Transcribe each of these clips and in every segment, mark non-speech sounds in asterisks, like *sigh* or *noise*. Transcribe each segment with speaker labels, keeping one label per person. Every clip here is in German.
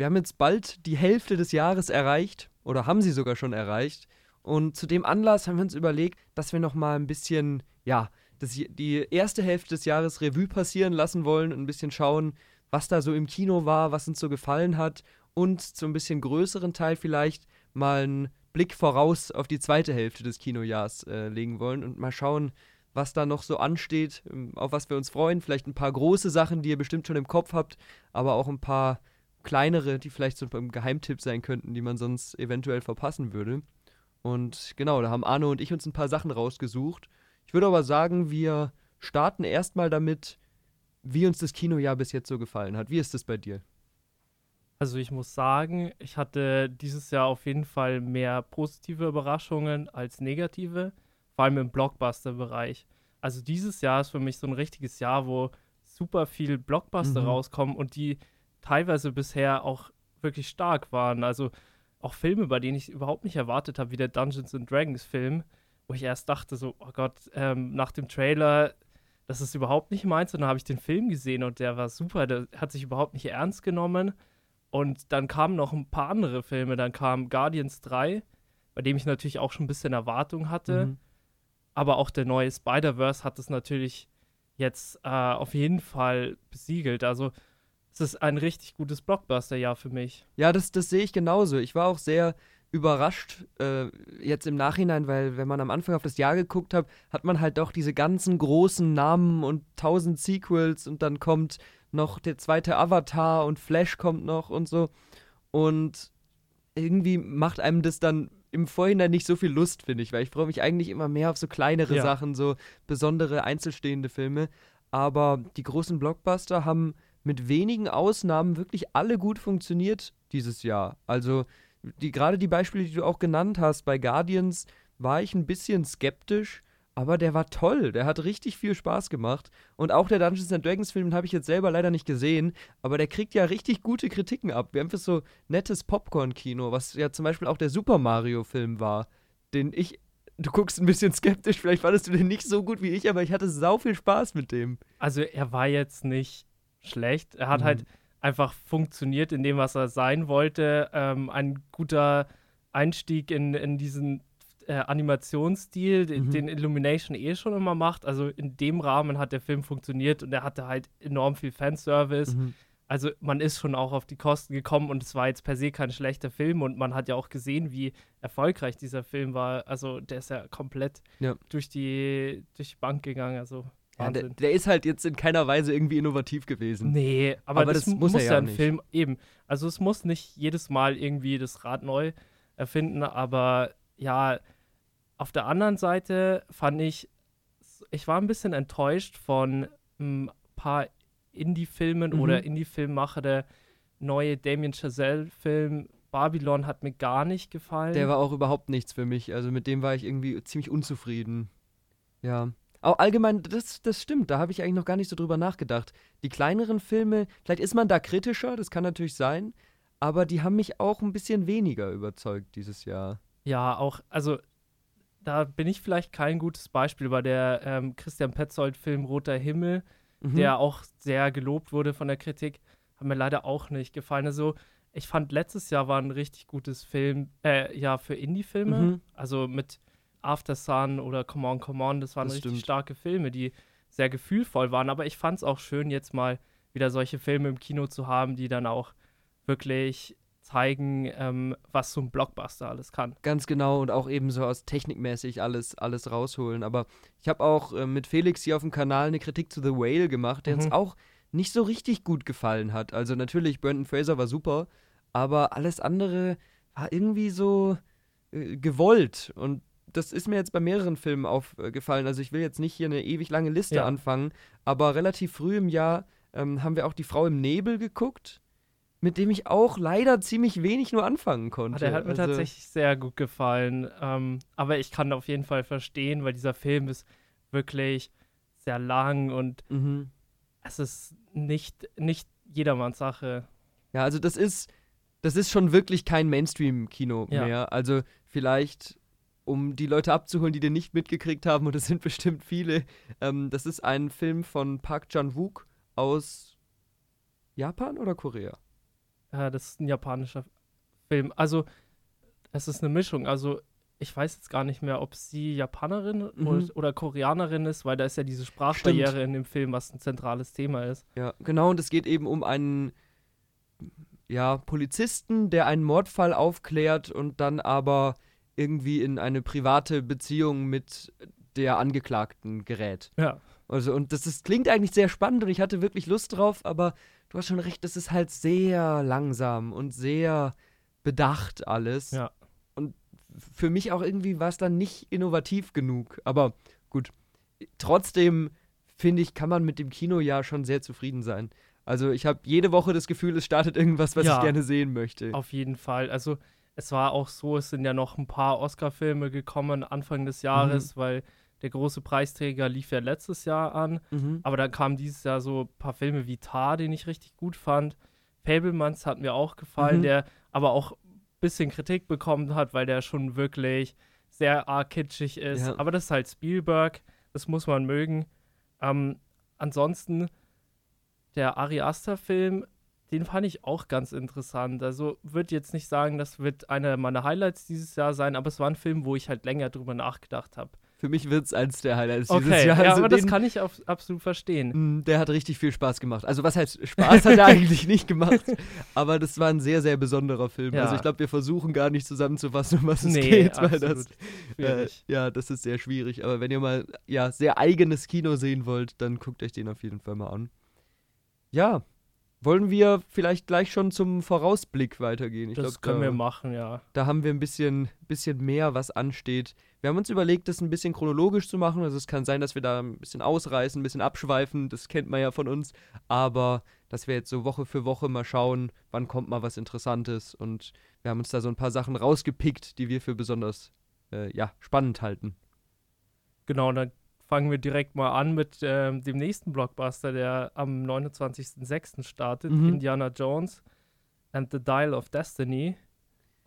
Speaker 1: wir haben jetzt bald die Hälfte des Jahres erreicht oder haben sie sogar schon erreicht. Und zu dem Anlass haben wir uns überlegt, dass wir noch mal ein bisschen, ja, das, die erste Hälfte des Jahres Revue passieren lassen wollen und ein bisschen schauen, was da so im Kino war, was uns so gefallen hat und zu ein bisschen größeren Teil vielleicht mal einen Blick voraus auf die zweite Hälfte des Kinojahrs äh, legen wollen und mal schauen, was da noch so ansteht, ähm, auf was wir uns freuen. Vielleicht ein paar große Sachen, die ihr bestimmt schon im Kopf habt, aber auch ein paar kleinere, die vielleicht so ein Geheimtipp sein könnten, die man sonst eventuell verpassen würde. Und genau, da haben Arno und ich uns ein paar Sachen rausgesucht. Ich würde aber sagen, wir starten erstmal damit, wie uns das Kinojahr bis jetzt so gefallen hat. Wie ist das bei dir?
Speaker 2: Also ich muss sagen, ich hatte dieses Jahr auf jeden Fall mehr positive Überraschungen als negative, vor allem im Blockbuster-Bereich. Also dieses Jahr ist für mich so ein richtiges Jahr, wo super viel Blockbuster mhm. rauskommen und die teilweise bisher auch wirklich stark waren. Also auch Filme, bei denen ich überhaupt nicht erwartet habe, wie der Dungeons and Dragons Film, wo ich erst dachte so, oh Gott, ähm, nach dem Trailer, das ist überhaupt nicht meins. Und dann habe ich den Film gesehen und der war super, der hat sich überhaupt nicht ernst genommen. Und dann kamen noch ein paar andere Filme. Dann kam Guardians 3, bei dem ich natürlich auch schon ein bisschen Erwartung hatte. Mhm. Aber auch der neue Spider-Verse hat es natürlich jetzt äh, auf jeden Fall besiegelt. Also es ist ein richtig gutes Blockbuster-Jahr für mich.
Speaker 1: Ja, das, das sehe ich genauso. Ich war auch sehr überrascht äh, jetzt im Nachhinein, weil wenn man am Anfang auf das Jahr geguckt hat, hat man halt doch diese ganzen großen Namen und tausend Sequels und dann kommt noch der zweite Avatar und Flash kommt noch und so. Und irgendwie macht einem das dann im Vorhinein nicht so viel Lust, finde ich, weil ich freue mich eigentlich immer mehr auf so kleinere ja. Sachen, so besondere einzelstehende Filme. Aber die großen Blockbuster haben mit wenigen Ausnahmen wirklich alle gut funktioniert dieses Jahr. Also die, gerade die Beispiele, die du auch genannt hast, bei Guardians war ich ein bisschen skeptisch, aber der war toll. Der hat richtig viel Spaß gemacht. Und auch der Dungeons and Dragons Film habe ich jetzt selber leider nicht gesehen, aber der kriegt ja richtig gute Kritiken ab. Wir haben für so nettes Popcorn-Kino, was ja zum Beispiel auch der Super Mario-Film war, den ich. Du guckst ein bisschen skeptisch, vielleicht fandest du den nicht so gut wie ich, aber ich hatte sau viel Spaß mit dem.
Speaker 2: Also er war jetzt nicht schlecht. Er hat halt mhm. halt einfach funktioniert in dem, was er sein wollte. Ähm, ein guter Einstieg in, in diesen äh, Animationsstil, mhm. den Illumination eh schon immer macht. Also in dem Rahmen hat der Film funktioniert und er hatte halt enorm viel Fanservice. Mhm. Also man ist schon auch auf die Kosten gekommen und es war jetzt per se kein schlechter Film und man hat ja auch gesehen, wie erfolgreich dieser Film war. Also der ist ja komplett ja. Durch, die, durch die Bank gegangen. Also
Speaker 1: ja, der, der, ist halt jetzt in keiner Weise irgendwie innovativ gewesen.
Speaker 2: Nee, aber, aber das, das, muss, muss ja, ja ein nicht. Film eben. Also es muss nicht jedes Mal irgendwie das Rad neu erfinden, aber ja, auf der anderen Seite fand ich, ich war ein bisschen enttäuscht von ein paar Indie-Filmen mhm. oder Indie-Filmmacher. Der neue Damien Chazelle-Film Babylon hat mir gar nicht gefallen.
Speaker 1: Der war auch überhaupt nichts für mich. Also mit dem war ich irgendwie ziemlich unzufrieden. Ja. Auch allgemein, das, das stimmt, da habe ich eigentlich noch gar nicht so drüber nachgedacht. Die kleineren Filme, vielleicht ist man da kritischer, das kann natürlich sein, aber die haben mich auch ein bisschen weniger überzeugt dieses Jahr.
Speaker 2: Ja, auch, also da bin ich vielleicht kein gutes Beispiel, bei der ähm, Christian Petzold-Film Roter Himmel, mhm. der auch sehr gelobt wurde von der Kritik, hat mir leider auch nicht gefallen. Also ich fand letztes Jahr war ein richtig gutes Film, äh, ja, für Indie-Filme, mhm. also mit After Sun oder Come On, Come On, das waren das richtig stimmt. starke Filme, die sehr gefühlvoll waren. Aber ich fand es auch schön, jetzt mal wieder solche Filme im Kino zu haben, die dann auch wirklich zeigen, ähm, was so ein Blockbuster alles kann.
Speaker 1: Ganz genau und auch eben so aus technikmäßig alles, alles rausholen. Aber ich habe auch äh, mit Felix hier auf dem Kanal eine Kritik zu The Whale gemacht, der mhm. uns auch nicht so richtig gut gefallen hat. Also natürlich, Brandon Fraser war super, aber alles andere war irgendwie so äh, gewollt und das ist mir jetzt bei mehreren Filmen aufgefallen. Also ich will jetzt nicht hier eine ewig lange Liste ja. anfangen, aber relativ früh im Jahr ähm, haben wir auch Die Frau im Nebel geguckt, mit dem ich auch leider ziemlich wenig nur anfangen konnte.
Speaker 2: Der hat mir also, tatsächlich sehr gut gefallen. Ähm, aber ich kann auf jeden Fall verstehen, weil dieser Film ist wirklich sehr lang und mhm. es ist nicht, nicht jedermanns Sache.
Speaker 1: Ja, also das ist, das ist schon wirklich kein Mainstream-Kino ja. mehr. Also vielleicht um die Leute abzuholen, die den nicht mitgekriegt haben, und es sind bestimmt viele. Ähm, das ist ein Film von Park Chan-wook aus Japan oder Korea?
Speaker 2: Äh, das ist ein japanischer Film. Also, es ist eine Mischung. Also, ich weiß jetzt gar nicht mehr, ob sie Japanerin
Speaker 1: Mhm.
Speaker 2: oder, oder Koreanerin ist, weil da ist ja diese Sprachbarriere
Speaker 1: Stimmt.
Speaker 2: in dem Film, was ein zentrales Thema ist.
Speaker 1: Ja, genau, und es geht eben um einen ja, Polizisten, der einen Mordfall aufklärt und dann aber irgendwie in eine private Beziehung mit der Angeklagten gerät.
Speaker 2: Ja.
Speaker 1: Also, und das ist, klingt eigentlich sehr spannend und ich hatte wirklich Lust drauf, aber du hast schon recht, das ist halt sehr langsam und sehr bedacht alles.
Speaker 2: Ja.
Speaker 1: Und für mich auch irgendwie war es dann nicht innovativ genug. Aber gut, trotzdem finde ich, kann man mit dem Kinojahr schon sehr zufrieden sein. Also ich habe jede Woche das Gefühl, es startet irgendwas, was
Speaker 2: Ja.
Speaker 1: ich gerne sehen möchte.
Speaker 2: Auf jeden Fall. Also es war auch so, es sind ja noch ein paar Oscar-Filme gekommen Anfang des Jahres, weil der große Preisträger lief ja letztes Jahr an.
Speaker 1: Mhm.
Speaker 2: Aber dann kamen dieses Jahr so ein paar Filme wie Tar, den ich richtig gut fand. Fablemans hat mir auch gefallen,
Speaker 1: Mhm.
Speaker 2: der aber auch ein bisschen Kritik bekommen hat, weil der schon wirklich sehr arg kitschig ist.
Speaker 1: Ja.
Speaker 2: Aber das ist halt Spielberg, das muss man mögen. Ähm, ansonsten, der Ari Aster-Film, den fand ich auch ganz interessant. Also würde jetzt nicht sagen, das wird einer meiner Highlights dieses Jahr sein, aber es war ein Film, wo ich halt länger drüber nachgedacht habe.
Speaker 1: Für mich wird es eins der Highlights dieses
Speaker 2: Okay,
Speaker 1: Jahr.
Speaker 2: ja,
Speaker 1: Also
Speaker 2: aber das
Speaker 1: den-
Speaker 2: kann ich auf, absolut verstehen.
Speaker 1: Mm, Der hat richtig viel Spaß gemacht. Also was heißt Spaß hat er *laughs* eigentlich nicht gemacht, aber das war ein sehr, sehr besonderer Film.
Speaker 2: Ja.
Speaker 1: Also ich glaube, wir versuchen gar nicht zusammenzufassen, um was es
Speaker 2: Nee,
Speaker 1: geht, weil das, äh, ja, das ist sehr schwierig. Aber wenn ihr mal ja sehr eigenes Kino sehen wollt, dann guckt euch den auf jeden Fall mal an. Ja, wollen wir vielleicht gleich schon zum Vorausblick weitergehen? Ich
Speaker 2: das
Speaker 1: glaub,
Speaker 2: können
Speaker 1: da,
Speaker 2: wir machen, ja.
Speaker 1: da haben wir ein bisschen, bisschen mehr, was ansteht. Wir haben uns überlegt, das ein bisschen chronologisch zu machen. Also es kann sein, dass wir da ein bisschen ausreißen, ein bisschen abschweifen. Das kennt man ja von uns. Aber dass wir jetzt so Woche für Woche mal schauen, wann kommt mal was Interessantes. Und wir haben uns da so ein paar Sachen rausgepickt, die wir für besonders äh, ja, spannend halten.
Speaker 2: Genau, dann fangen wir direkt mal an mit ähm, dem nächsten Blockbuster, der am 29.06. startet,
Speaker 1: Mhm.
Speaker 2: Indiana Jones and the Dial of Destiny.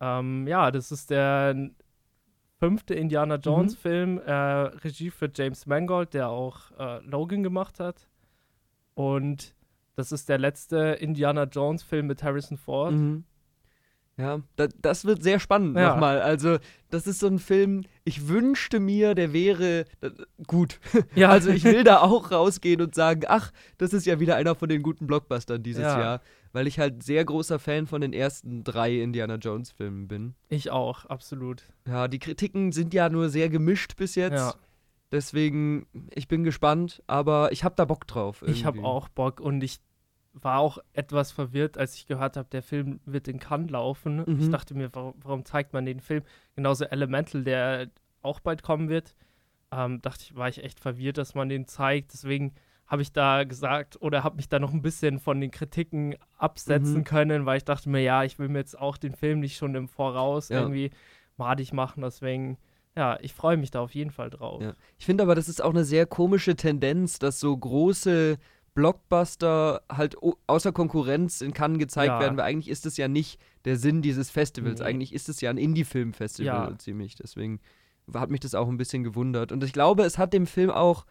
Speaker 2: Ähm, ja, das ist der fünfte Indiana Jones-Film, äh, Regie für James Mangold, der auch äh, Logan gemacht hat. Und das ist der letzte Indiana Jones-Film mit Harrison Ford.
Speaker 1: Mhm. Ja, da, das wird sehr spannend
Speaker 2: Ja.
Speaker 1: nochmal. Also, das ist so ein Film, ich wünschte mir, der wäre äh, gut. *laughs*
Speaker 2: Ja,
Speaker 1: Also, ich will da auch rausgehen und sagen, ach, das ist ja wieder einer von den guten Blockbustern dieses
Speaker 2: Ja.
Speaker 1: Jahr. Weil ich halt sehr großer Fan von den ersten drei Indiana Jones-Filmen bin.
Speaker 2: ich auch, absolut.
Speaker 1: Ja, die Kritiken sind ja nur sehr gemischt bis jetzt.
Speaker 2: Ja.
Speaker 1: Deswegen, ich bin gespannt, aber ich habe da Bock drauf.
Speaker 2: Ich habe
Speaker 1: irgendwie.
Speaker 2: auch Bock und ich war auch etwas verwirrt, als ich gehört habe, der Film wird in Cannes laufen.
Speaker 1: Mhm.
Speaker 2: Ich dachte mir, warum, warum zeigt man den Film? Genauso Elemental, der auch bald kommen wird. Ähm, dachte ich, war ich echt verwirrt, dass man den zeigt. Deswegen habe ich da gesagt oder habe mich da noch ein bisschen von den Kritiken absetzen
Speaker 1: Mhm.
Speaker 2: können, weil ich dachte mir, ja, ich will mir jetzt auch den Film nicht schon im Voraus
Speaker 1: Ja.
Speaker 2: irgendwie madig machen. Deswegen, ja, ich freue mich da auf jeden Fall drauf.
Speaker 1: Ja. Ich finde aber, das ist auch eine sehr komische Tendenz, dass so große Blockbuster halt außer Konkurrenz in Cannes gezeigt
Speaker 2: Ja.
Speaker 1: werden, weil eigentlich ist es ja nicht der Sinn dieses Festivals.
Speaker 2: Nee.
Speaker 1: Eigentlich ist es ja ein Indie-Film-Festival
Speaker 2: Ja.
Speaker 1: ziemlich. Deswegen hat mich das auch ein bisschen gewundert. Und ich glaube, es hat dem Film auch,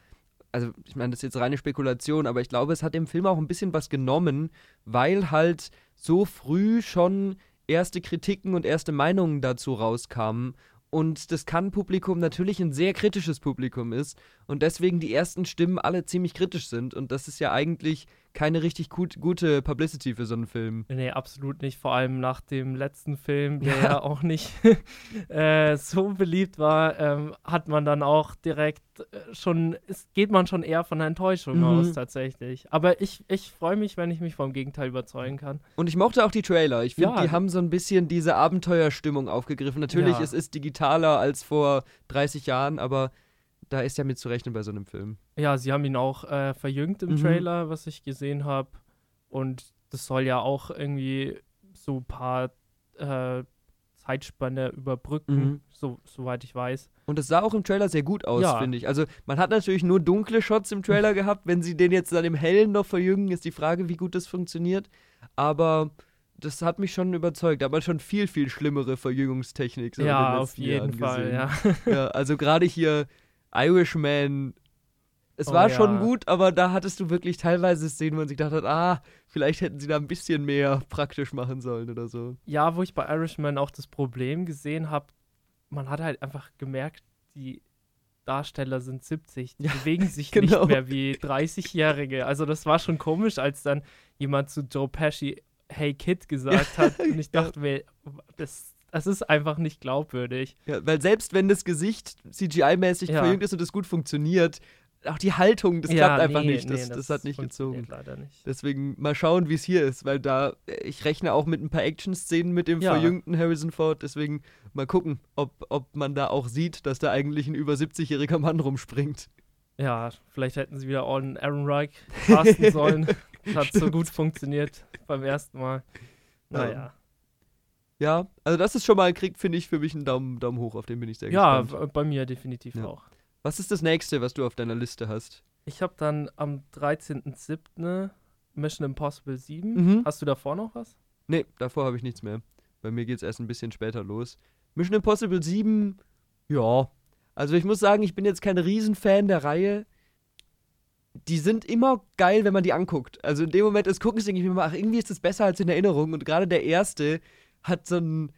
Speaker 1: also ich meine, das ist jetzt reine Spekulation, aber ich glaube, es hat dem Film auch ein bisschen was genommen, weil halt so früh schon erste Kritiken und erste Meinungen dazu rauskamen und das Cannes-Publikum natürlich ein sehr kritisches Publikum ist und deswegen die ersten Stimmen alle ziemlich kritisch sind. Und das ist ja eigentlich keine richtig gut, gute Publicity für so einen Film.
Speaker 2: Nee, absolut nicht. Vor allem nach dem letzten Film, der
Speaker 1: Ja. *laughs*
Speaker 2: ja auch nicht *laughs* äh, so beliebt war, ähm, hat man dann auch direkt äh, schon, es geht man schon eher von einer Enttäuschung
Speaker 1: Mhm.
Speaker 2: aus tatsächlich. Aber ich, ich freue mich, wenn ich mich vom Gegenteil überzeugen kann.
Speaker 1: Und ich mochte auch die Trailer. Ich finde,
Speaker 2: Ja.
Speaker 1: die haben so ein bisschen diese Abenteuerstimmung aufgegriffen. Natürlich,
Speaker 2: Ja.
Speaker 1: es ist digitaler als vor 30 Jahren, aber da ist ja mit zu rechnen bei so einem Film.
Speaker 2: Ja, sie haben ihn auch äh, verjüngt im
Speaker 1: Mhm.
Speaker 2: Trailer, was ich gesehen habe. Und das soll ja auch irgendwie so ein paar äh, Zeitspanne überbrücken,
Speaker 1: Mhm.
Speaker 2: so, soweit ich weiß.
Speaker 1: Und es sah auch im Trailer sehr gut aus,
Speaker 2: Ja.
Speaker 1: finde ich. Also, man hat natürlich nur dunkle Shots im Trailer gehabt. Wenn sie den jetzt dann im Hellen noch verjüngen, ist die Frage, wie gut das funktioniert. Aber das hat mich schon überzeugt. Da hat man schon viel, viel schlimmere Verjüngungstechnik. so
Speaker 2: ja, auf jeden
Speaker 1: Jahren
Speaker 2: Fall, ja.
Speaker 1: ja. Also, gerade hier Irishman. Es
Speaker 2: Oh
Speaker 1: war
Speaker 2: ja.
Speaker 1: schon gut, aber da hattest du wirklich teilweise Szenen, wo man sich gedacht hat, ah, vielleicht hätten sie da ein bisschen mehr praktisch machen sollen oder so.
Speaker 2: Ja, wo ich bei Irishman auch das Problem gesehen habe, man hat halt einfach gemerkt, die Darsteller sind 70, die
Speaker 1: Ja,
Speaker 2: bewegen sich *laughs*
Speaker 1: genau.
Speaker 2: nicht mehr wie 30-Jährige. Also das war schon komisch, als dann jemand zu Joe Pesci Hey Kid gesagt *laughs* hat. Und ich
Speaker 1: Ja.
Speaker 2: dachte mir, das, das ist einfach nicht glaubwürdig.
Speaker 1: Ja, weil selbst wenn das Gesicht CGI-mäßig verjüngt ist und es gut funktioniert, auch die Haltung, das klappt einfach nicht. Das, das, hat nicht gezogen.
Speaker 2: nicht.
Speaker 1: Deswegen mal schauen, wie es hier ist, weil da, äh, ich rechne auch mit ein paar Action-Szenen mit dem
Speaker 2: Ja.
Speaker 1: verjüngten Harrison Ford, deswegen mal gucken, ob, ob man da auch sieht, dass da eigentlich ein über 70-jähriger Mann rumspringt.
Speaker 2: Ja, vielleicht hätten sie wieder on Aaron Reich casten *laughs* sollen. Das hat so gut funktioniert beim ersten Mal. Naja.
Speaker 1: Ja, also das ist schon mal, kriegt, finde ich, für mich einen Daumen, Daumen hoch, auf den bin ich sehr
Speaker 2: Ja,
Speaker 1: gespannt.
Speaker 2: w- bei mir definitiv
Speaker 1: Ja.
Speaker 2: auch.
Speaker 1: Was ist das nächste, was du auf deiner Liste hast?
Speaker 2: Ich habe dann am 13.07. Mission Impossible 7.
Speaker 1: Mhm.
Speaker 2: Hast du davor noch was?
Speaker 1: Nee, davor habe ich nichts mehr. Bei mir geht es erst ein bisschen später los. Mission Impossible 7, ja. Also ich muss sagen, ich bin jetzt kein Riesenfan der Reihe. Die sind immer geil, wenn man die anguckt. Also in dem Moment des Guckens denke ich mir mal, ach, irgendwie ist das besser als in Erinnerung. Und gerade der erste hat so einen,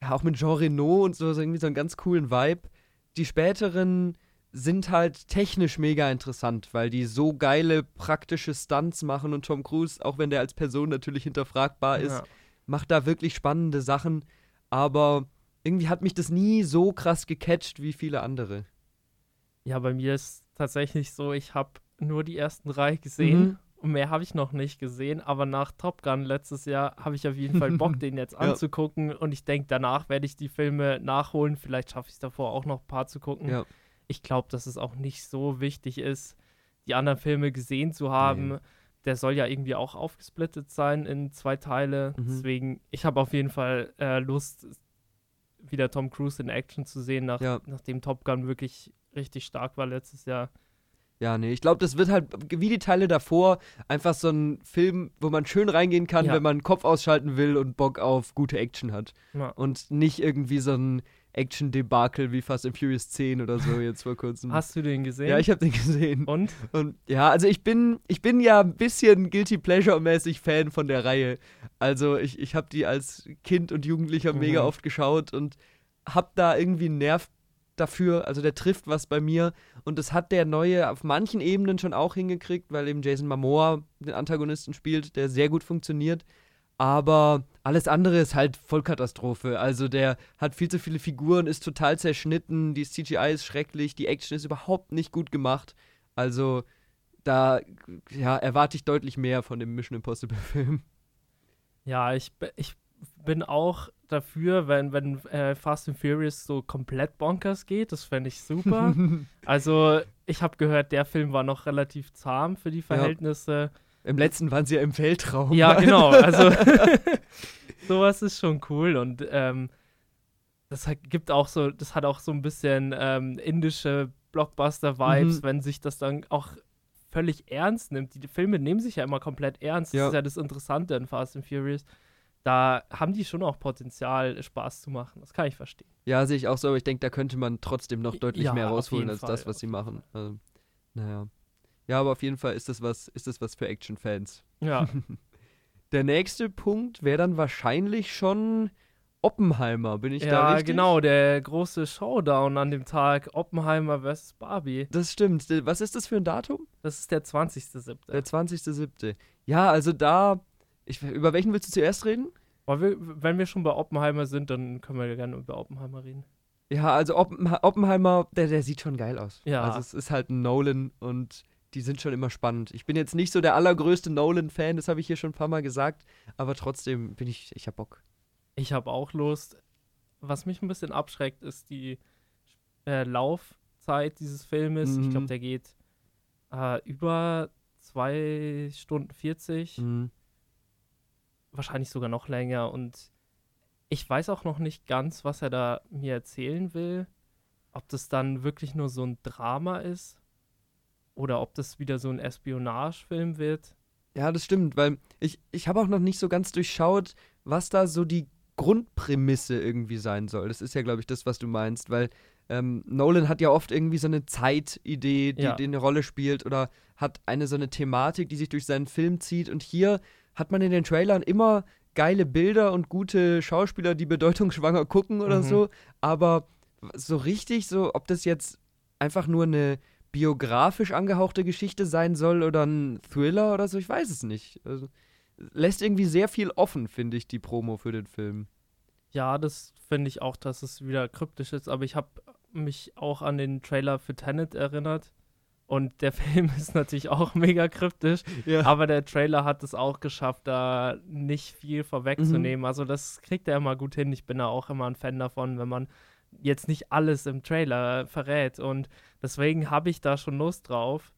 Speaker 1: ja auch mit Jean Reno und so, so irgendwie so einen ganz coolen Vibe. Die späteren sind halt technisch mega interessant, weil die so geile praktische Stunts machen und Tom Cruise, auch wenn der als Person natürlich hinterfragbar ist,
Speaker 2: Ja.
Speaker 1: macht da wirklich spannende Sachen, aber irgendwie hat mich das nie so krass gecatcht wie viele andere.
Speaker 2: ja, bei mir ist tatsächlich so, ich habe nur die ersten drei gesehen.
Speaker 1: Mhm.
Speaker 2: Und mehr habe ich noch nicht gesehen, aber nach Top Gun letztes Jahr habe ich auf jeden Fall Bock, *laughs* den jetzt
Speaker 1: Ja.
Speaker 2: anzugucken. Und ich denke, danach werde ich die Filme nachholen. Vielleicht schaffe ich es davor auch noch ein paar zu gucken.
Speaker 1: Ja.
Speaker 2: Ich glaube, dass es auch nicht so wichtig ist, die anderen Filme gesehen zu haben.
Speaker 1: Nee.
Speaker 2: Der soll ja irgendwie auch aufgesplittet sein in zwei Teile.
Speaker 1: Mhm.
Speaker 2: Deswegen, ich habe auf jeden Fall äh, Lust, wieder Tom Cruise in Action zu sehen, nach,
Speaker 1: Ja.
Speaker 2: nachdem Top Gun wirklich richtig stark war letztes Jahr.
Speaker 1: Ja, nee, ich glaube, das wird halt, wie die Teile davor, einfach so ein Film, wo man schön reingehen kann,
Speaker 2: Ja.
Speaker 1: wenn man Kopf ausschalten will und Bock auf gute Action hat.
Speaker 2: Ja.
Speaker 1: Und nicht irgendwie so ein Action-Debakel wie Fast and Furious 10 oder so jetzt vor kurzem.
Speaker 2: Hast du den gesehen?
Speaker 1: ja, ich habe den gesehen.
Speaker 2: Und?
Speaker 1: Und ja, also ich bin, ich bin ja ein bisschen Guilty Pleasure-mäßig Fan von der Reihe. Also ich, ich habe die als Kind und Jugendlicher
Speaker 2: Mhm.
Speaker 1: mega oft geschaut und hab da irgendwie einen Nerv dafür. Also der trifft was bei mir. Und das hat der neue auf manchen Ebenen schon auch hingekriegt, weil eben Jason Momoa den Antagonisten spielt, der sehr gut funktioniert. Aber alles andere ist halt Vollkatastrophe. Also der hat viel zu viele Figuren, ist total zerschnitten, die CGI ist schrecklich, die Action ist überhaupt nicht gut gemacht. Also da ja, erwarte ich deutlich mehr von dem Mission Impossible Film.
Speaker 2: Ja, ich, ich bin auch dafür, wenn, wenn äh, Fast and Furious so komplett bonkers geht. Das fände ich super. *laughs* also, ich habe gehört, der Film war noch relativ zahm für die Verhältnisse.
Speaker 1: Im letzten waren sie ja im Weltraum.
Speaker 2: Ja, *laughs* genau. Also, *laughs* sowas ist schon cool und ähm, das hat, gibt auch so, das hat auch so ein bisschen ähm, indische Blockbuster-Vibes,
Speaker 1: Mhm.
Speaker 2: wenn sich das dann auch völlig ernst nimmt. Die Filme nehmen sich ja immer komplett ernst.
Speaker 1: Ja.
Speaker 2: Das ist ja das Interessante an Fast and Furious. Da haben die schon auch Potenzial, Spaß zu machen. Das kann ich verstehen.
Speaker 1: Ja, sehe ich auch so, aber ich denke, da könnte man trotzdem noch deutlich
Speaker 2: Ja,
Speaker 1: mehr rausholen als
Speaker 2: Fall,
Speaker 1: das, was sie machen. Also, naja. Ja, aber auf jeden Fall ist das was, ist das was für Action-Fans.
Speaker 2: Ja, *laughs*
Speaker 1: Der nächste Punkt wäre dann wahrscheinlich schon Oppenheimer. Bin ich da
Speaker 2: ja
Speaker 1: richtig?
Speaker 2: genau. Der große Showdown an dem Tag Oppenheimer vs. Barbie.
Speaker 1: Das stimmt. Was ist das für ein Datum?
Speaker 2: Das ist der 20.07.
Speaker 1: Der 20.07. Ja, also da. Ich, über welchen willst du zuerst reden?
Speaker 2: Wir, wenn wir schon bei Oppenheimer sind, dann können wir gerne über Oppenheimer reden.
Speaker 1: Ja, also Oppen Oppenheimer, der, der sieht schon geil aus.
Speaker 2: Ja.
Speaker 1: Also es ist halt ein Nolan und die sind schon immer spannend. Ich bin jetzt nicht so der allergrößte Nolan-Fan, das habe ich hier schon ein paar Mal gesagt, aber trotzdem bin ich, ich hab Bock.
Speaker 2: Ich habe auch Lust. Was mich ein bisschen abschreckt, ist die äh, Laufzeit dieses Filmes. Ich
Speaker 1: Mhm.
Speaker 2: glaube, der geht äh, über zwei Stunden 40,
Speaker 1: Mhm.
Speaker 2: wahrscheinlich sogar noch länger. Und ich weiß auch noch nicht ganz, was er da mir erzählen will. Ob das dann wirklich nur so ein Drama ist oder ob das wieder so ein Espionagefilm wird.
Speaker 1: Ja, das stimmt, weil ich, ich habe auch noch nicht so ganz durchschaut, was da so die Grundprämisse irgendwie sein soll. Das ist ja, glaube ich, das, was du meinst, weil ähm, Nolan hat ja oft irgendwie so eine Zeitidee, die,
Speaker 2: Ja.
Speaker 1: die eine Rolle spielt oder hat eine so eine Thematik, die sich durch seinen Film zieht. Und hier hat man in den Trailern immer geile Bilder und gute Schauspieler, die bedeutungsschwanger gucken oder
Speaker 2: Mhm.
Speaker 1: so. Aber so richtig, so, ob das jetzt einfach nur eine biografisch angehauchte Geschichte sein soll oder ein Thriller oder so, ich weiß es nicht. Also, lässt irgendwie sehr viel offen, finde ich, die Promo für den Film.
Speaker 2: Ja, das finde ich auch, dass es wieder kryptisch ist, aber ich habe mich auch an den Trailer für Tenet erinnert. Und der *laughs* Film ist natürlich auch mega kryptisch,
Speaker 1: Ja.
Speaker 2: aber der Trailer hat es auch geschafft, da nicht viel vorwegzunehmen. Also das kriegt er immer gut hin. Ich bin da auch immer ein Fan davon, wenn man jetzt nicht alles im Trailer verrät. Und deswegen habe ich da schon Lust drauf.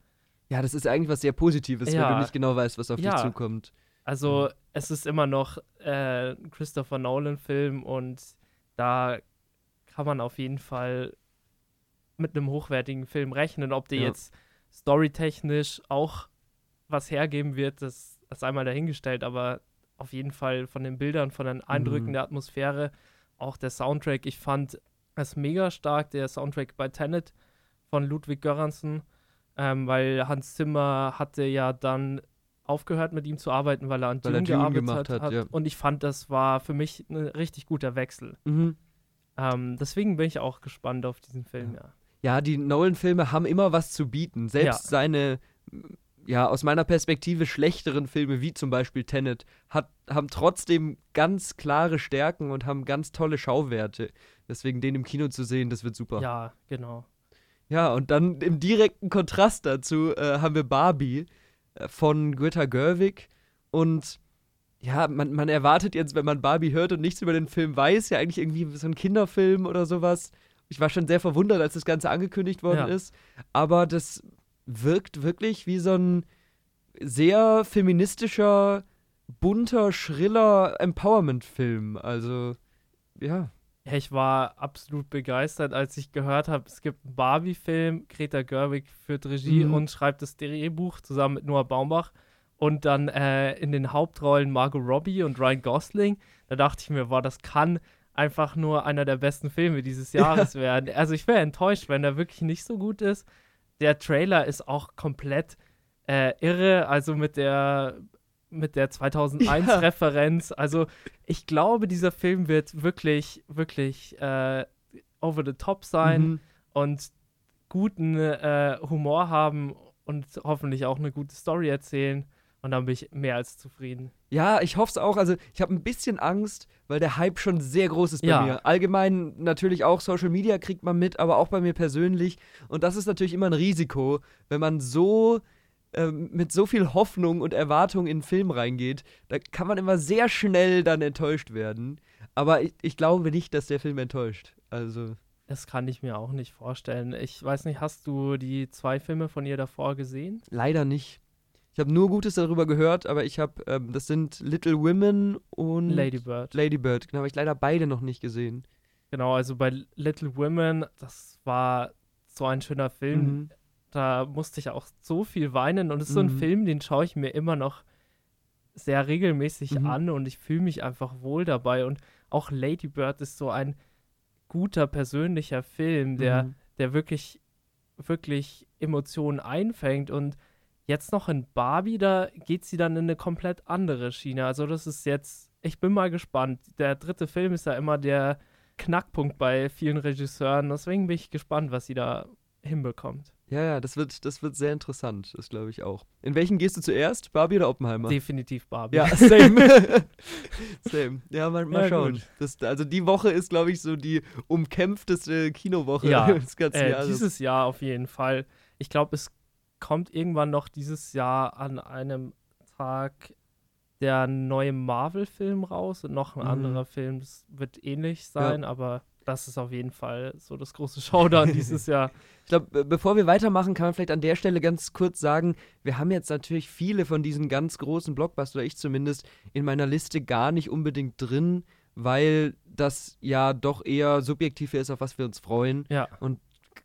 Speaker 1: Ja, das ist eigentlich was sehr Positives, wenn
Speaker 2: Ja.
Speaker 1: du nicht genau weißt, was auf
Speaker 2: Ja.
Speaker 1: dich zukommt.
Speaker 2: Also es ist immer noch äh, ein Christopher Nolan-Film und da kann man auf jeden Fall mit einem hochwertigen Film rechnen. Ob der
Speaker 1: Ja.
Speaker 2: jetzt storytechnisch auch was hergeben wird, das ist einmal dahingestellt, aber auf jeden Fall von den Bildern, von den Eindrücken
Speaker 1: Mhm.
Speaker 2: der Atmosphäre, auch der Soundtrack. Ich fand es mega stark, der Soundtrack bei Tenet von Ludwig Göransson, ähm, weil Hans Zimmer hatte ja dann aufgehört mit ihm zu arbeiten, weil er an
Speaker 1: Weil er
Speaker 2: Dune
Speaker 1: Dune
Speaker 2: gearbeitet
Speaker 1: gemacht
Speaker 2: hat.
Speaker 1: hat, ja.
Speaker 2: Und ich fand, das war für mich ein richtig guter Wechsel.
Speaker 1: Mhm.
Speaker 2: Ähm, deswegen bin ich auch gespannt auf diesen Film, ja.
Speaker 1: Ja, die Nolan-Filme haben immer was zu bieten. Selbst
Speaker 2: Ja.
Speaker 1: seine, ja, aus meiner Perspektive schlechteren Filme, wie zum Beispiel Tenet, hat, haben trotzdem ganz klare Stärken und haben ganz tolle Schauwerte. Deswegen den im Kino zu sehen, das wird super.
Speaker 2: Ja, genau.
Speaker 1: Ja, und dann im direkten Kontrast dazu äh, haben wir Barbie äh, von Greta Gerwig. Und ja, man, man erwartet jetzt, wenn man Barbie hört und nichts über den Film weiß, ja eigentlich irgendwie so ein Kinderfilm oder sowas. Ich war schon sehr verwundert, als das Ganze angekündigt worden
Speaker 2: Ja.
Speaker 1: ist. Aber das wirkt wirklich wie so ein sehr feministischer, bunter, schriller Empowerment-Film. Also, ja.
Speaker 2: Ja, ich war absolut begeistert, als ich gehört habe, es gibt einen Barbie-Film, Greta Gerwig führt Regie
Speaker 1: Mhm.
Speaker 2: und schreibt das Drehbuch zusammen mit Noah Baumbach und dann äh, in den Hauptrollen Margot Robbie und Ryan Gosling. Da dachte ich mir, wow, das kann einfach nur einer der besten Filme dieses *laughs* Jahres werden. Also ich wäre enttäuscht, wenn der wirklich nicht so gut ist. Der Trailer ist auch komplett äh, irre, also mit der mit der 2001-Referenz. Also ich glaube, dieser Film wird wirklich, wirklich äh, over the top sein
Speaker 1: Mhm.
Speaker 2: und guten äh, Humor haben und hoffentlich auch eine gute Story erzählen. Und dann bin ich mehr als zufrieden.
Speaker 1: Ja, ich hoffe es auch. Also, ich habe ein bisschen Angst, weil der Hype schon sehr groß ist bei
Speaker 2: Ja.
Speaker 1: mir. Allgemein natürlich auch Social Media kriegt man mit, aber auch bei mir persönlich. Und das ist natürlich immer ein Risiko, wenn man so mit so viel Hoffnung und Erwartung in einen Film reingeht. Da kann man immer sehr schnell dann enttäuscht werden. Aber ich, ich glaube nicht, dass der Film enttäuscht. Also,
Speaker 2: Das kann ich mir auch nicht vorstellen. Ich weiß nicht, hast du die zwei Filme von ihr davor gesehen?
Speaker 1: leider nicht. Ich habe nur Gutes darüber gehört, aber ich habe, ähm, das sind Little Women und
Speaker 2: Lady Bird.
Speaker 1: Lady Bird. Genau, habe ich leider beide noch nicht gesehen.
Speaker 2: Genau, also bei Little Women, das war so ein schöner Film.
Speaker 1: Mhm.
Speaker 2: Da musste ich auch so viel weinen. Und es ist so ein
Speaker 1: Mhm.
Speaker 2: Film, den schaue ich mir immer noch sehr regelmäßig
Speaker 1: Mhm.
Speaker 2: an und ich fühle mich einfach wohl dabei. Und auch Lady Bird ist so ein guter persönlicher Film, der,
Speaker 1: Mhm.
Speaker 2: der wirklich, wirklich Emotionen einfängt. Und jetzt noch in Barbie, da geht sie dann in eine komplett andere Schiene. Also das ist jetzt, ich bin mal gespannt. Der dritte Film ist ja immer der Knackpunkt bei vielen Regisseuren. Deswegen bin ich gespannt, was sie da hinbekommt.
Speaker 1: Ja, ja, das wird, das wird sehr interessant, das glaube ich auch. In welchen gehst du zuerst? Barbie oder Oppenheimer?
Speaker 2: Definitiv Barbie.
Speaker 1: ja, same. *laughs* same. Ja, mal, mal
Speaker 2: Ja,
Speaker 1: schauen. Das, also die Woche ist, glaube ich, so die umkämpfteste Kinowoche
Speaker 2: Ja, *laughs*
Speaker 1: des ganzen
Speaker 2: Äh,
Speaker 1: Jahres.
Speaker 2: dieses Jahr auf jeden Fall. Ich glaube, es kommt irgendwann noch dieses Jahr an einem Tag der neue Marvel-Film raus und noch ein
Speaker 1: Mhm.
Speaker 2: anderer Film. Das wird ähnlich sein, aber das ist auf jeden Fall so das große *laughs* Showdown dieses Jahr.
Speaker 1: Ich glaube, bevor wir weitermachen, kann man vielleicht an der Stelle ganz kurz sagen, wir haben jetzt natürlich viele von diesen ganz großen Blockbuster, oder ich zumindest, in meiner Liste gar nicht unbedingt drin, weil das ja doch eher subjektiv ist, auf was wir uns freuen.
Speaker 2: Ja.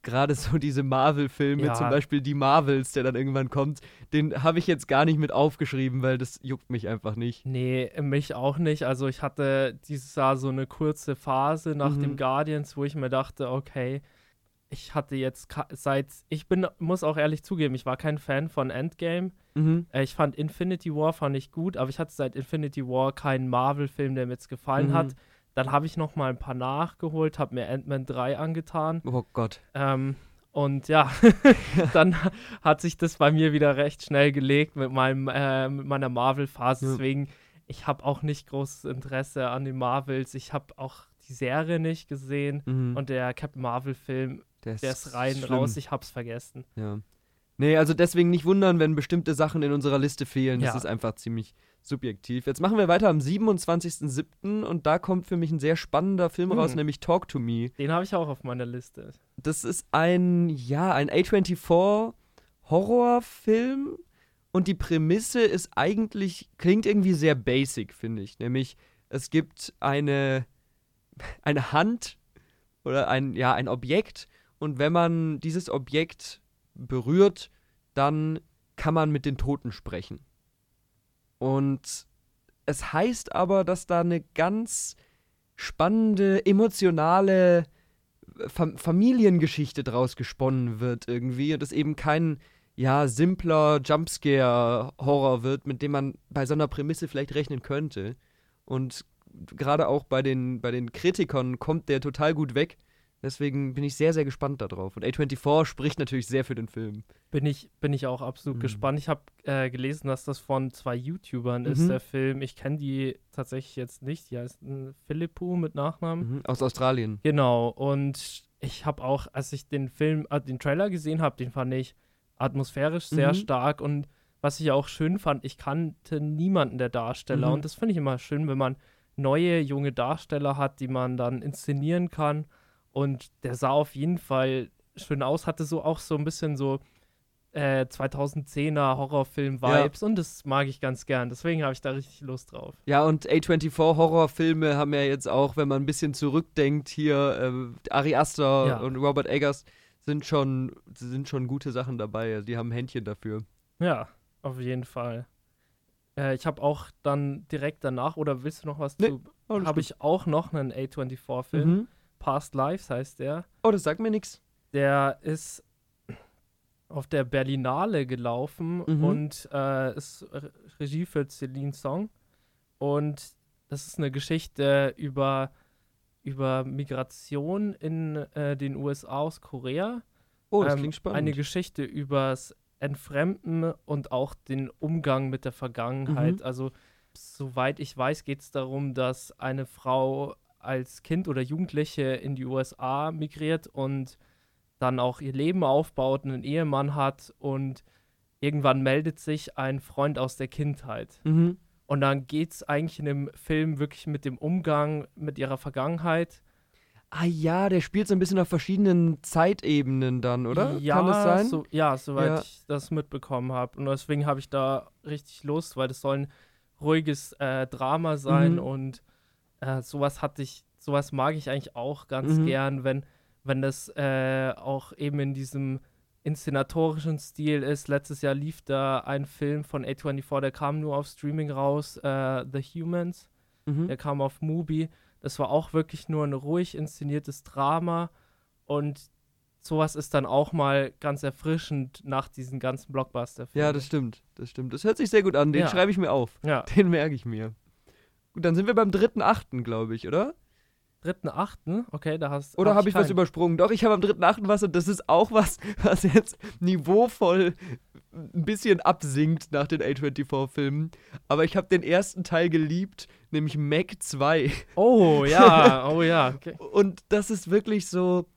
Speaker 1: Gerade so diese Marvel-Filme,
Speaker 2: Ja.
Speaker 1: zum Beispiel die Marvels, der dann irgendwann kommt, den habe ich jetzt gar nicht mit aufgeschrieben, weil das juckt mich einfach nicht.
Speaker 2: Nee, mich auch nicht. Also ich hatte dieses Jahr so eine kurze Phase nach
Speaker 1: Mhm.
Speaker 2: dem Guardians, wo ich mir dachte, okay, ich hatte jetzt seit, ich bin, muss auch ehrlich zugeben, ich war kein Fan von Endgame.
Speaker 1: Mhm.
Speaker 2: Äh, ich fand Infinity War fand ich gut, aber ich hatte seit Infinity War keinen Marvel-Film, der mir jetzt gefallen
Speaker 1: Mhm.
Speaker 2: hat. Dann habe ich noch mal ein paar nachgeholt, habe mir Ant-Man 3 angetan.
Speaker 1: Oh Gott.
Speaker 2: Ähm, und ja, *laughs* *laughs* dann hat sich das bei mir wieder recht schnell gelegt mit, meinem, äh, mit meiner Marvel-Phase. Deswegen, ich habe auch nicht großes Interesse an den Marvels. Ich habe auch die Serie nicht gesehen.
Speaker 1: Mhm.
Speaker 2: Und der Captain Marvel-Film, der ist rein
Speaker 1: schlimm.
Speaker 2: raus. Ich hab's vergessen.
Speaker 1: Ja. Nee, also deswegen nicht wundern, wenn bestimmte Sachen in unserer Liste fehlen. Das
Speaker 2: Ja.
Speaker 1: ist einfach ziemlich subjektiv. Jetzt machen wir weiter am 27.07. und da kommt für mich ein sehr spannender Film
Speaker 2: Hm.
Speaker 1: raus, nämlich Talk to Me.
Speaker 2: Den habe ich auch auf meiner Liste.
Speaker 1: Das ist ein, ja, ein A24 Horrorfilm und die Prämisse ist eigentlich, klingt irgendwie sehr basic, finde ich. Nämlich, es gibt eine, *laughs* eine Hand oder ein, ja, ein Objekt und wenn man dieses Objekt berührt, dann kann man mit den Toten sprechen. Und es heißt aber, dass da eine ganz spannende, emotionale Fam Familiengeschichte draus gesponnen wird irgendwie und es eben kein ja simpler Jumpscare-Horror wird, mit dem man bei so einer Prämisse vielleicht rechnen könnte. Und gerade auch bei den, bei den Kritikern kommt der total gut weg. Deswegen bin ich sehr, sehr gespannt darauf. Und A24 spricht natürlich sehr für den Film.
Speaker 2: Bin ich, bin ich auch absolut
Speaker 1: Mhm.
Speaker 2: gespannt. Ich habe äh, gelesen, dass das von zwei YouTubern ist,
Speaker 1: Mhm.
Speaker 2: der Film. Ich kenne die tatsächlich jetzt nicht. Die heißen Philippu mit Nachnamen.
Speaker 1: Mhm. Aus Australien.
Speaker 2: Genau. Und ich habe auch, als ich den Film, äh, den Trailer gesehen habe, den fand ich atmosphärisch sehr
Speaker 1: Mhm.
Speaker 2: stark. Und was ich auch schön fand, ich kannte niemanden der Darsteller.
Speaker 1: Mhm.
Speaker 2: Und das finde ich immer schön, wenn man neue, junge Darsteller hat, die man dann inszenieren kann. Und der sah auf jeden Fall schön aus, hatte so auch so ein bisschen so äh, 2010er Horrorfilm-Vibes und das mag ich ganz gern. Deswegen habe ich da richtig Lust drauf.
Speaker 1: Ja, und A24 Horrorfilme haben ja jetzt auch, wenn man ein bisschen zurückdenkt, hier äh, Ari Aster
Speaker 2: Ja.
Speaker 1: und Robert Eggers sind schon, sind schon gute Sachen dabei. Also die haben ein Händchen dafür.
Speaker 2: Ja, auf jeden Fall. Äh, ich habe auch dann direkt danach, oder willst du noch was
Speaker 1: Nee,
Speaker 2: zu? Habe ich auch noch einen A24-Film.
Speaker 1: Mhm.
Speaker 2: Past Lives heißt der.
Speaker 1: Oh, das sagt mir nichts.
Speaker 2: Der ist auf der Berlinale gelaufen
Speaker 1: Mhm.
Speaker 2: und äh, ist Re- Regie für Celine Song. Und das ist eine Geschichte über, über Migration in äh, den USA aus Korea.
Speaker 1: Oh, das
Speaker 2: Ähm,
Speaker 1: klingt spannend.
Speaker 2: Eine Geschichte übers Entfremden und auch den Umgang mit der Vergangenheit.
Speaker 1: Mhm.
Speaker 2: Also, soweit ich weiß, geht es darum, dass eine Frau als Kind oder Jugendliche in die USA migriert und dann auch ihr Leben aufbaut, einen Ehemann hat und irgendwann meldet sich ein Freund aus der Kindheit.
Speaker 1: mhm.
Speaker 2: Und dann geht es eigentlich in dem Film wirklich mit dem Umgang mit ihrer Vergangenheit.
Speaker 1: Ah ja, der spielt so ein bisschen auf verschiedenen Zeitebenen dann, oder?
Speaker 2: Ja,
Speaker 1: Kann das sein?
Speaker 2: So, ja, soweit
Speaker 1: Ja.
Speaker 2: ich das mitbekommen habe. Und deswegen habe ich da richtig Lust, weil das soll ein ruhiges äh, Drama sein
Speaker 1: Mhm.
Speaker 2: und äh, sowas hatte ich, sowas mag ich eigentlich auch ganz
Speaker 1: Mhm.
Speaker 2: gern, wenn, wenn das äh, auch eben in diesem inszenatorischen Stil ist. Letztes Jahr lief da ein Film von A24, der kam nur auf Streaming raus, äh, The Humans.
Speaker 1: Mhm.
Speaker 2: Der kam auf Mubi. Das war auch wirklich nur ein ruhig inszeniertes Drama. Und sowas ist dann auch mal ganz erfrischend nach diesen ganzen Blockbuster-Filmen.
Speaker 1: Ja, das stimmt. Das stimmt. Das hört sich sehr gut an. Den
Speaker 2: Ja.
Speaker 1: schreibe ich mir auf.
Speaker 2: Ja,
Speaker 1: Den merke ich mir. Gut, dann sind wir beim dritten Achten, glaube ich, oder?
Speaker 2: dritten, achten. Okay, da hast
Speaker 1: Oder
Speaker 2: hab
Speaker 1: habe ich was übersprungen? Doch, ich habe am dritten Achten was und das ist auch was, was jetzt niveauvoll ein bisschen absinkt nach den A24-Filmen. Aber ich habe den ersten Teil geliebt, nämlich Mac 2.
Speaker 2: Oh, ja, *laughs* oh ja. Okay.
Speaker 1: Und das ist wirklich so.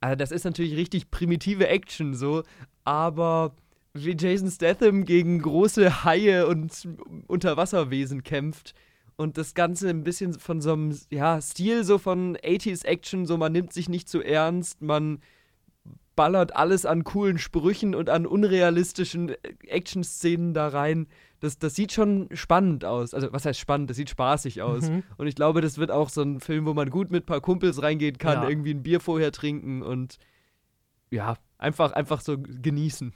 Speaker 1: Also das ist natürlich richtig primitive Action so, aber wie Jason Statham gegen große Haie und Unterwasserwesen kämpft und das Ganze ein bisschen von so einem ja, Stil so von 80s Action, so man nimmt sich nicht zu ernst, man ballert alles an coolen Sprüchen und an unrealistischen Action-Szenen da rein. Das, das sieht schon spannend aus. Also, was heißt spannend? Das sieht spaßig aus.
Speaker 2: Mhm.
Speaker 1: Und ich glaube, das wird auch so ein Film, wo man gut mit ein paar Kumpels reingehen kann,
Speaker 2: Ja.
Speaker 1: irgendwie ein Bier vorher trinken und ja, einfach, einfach so genießen.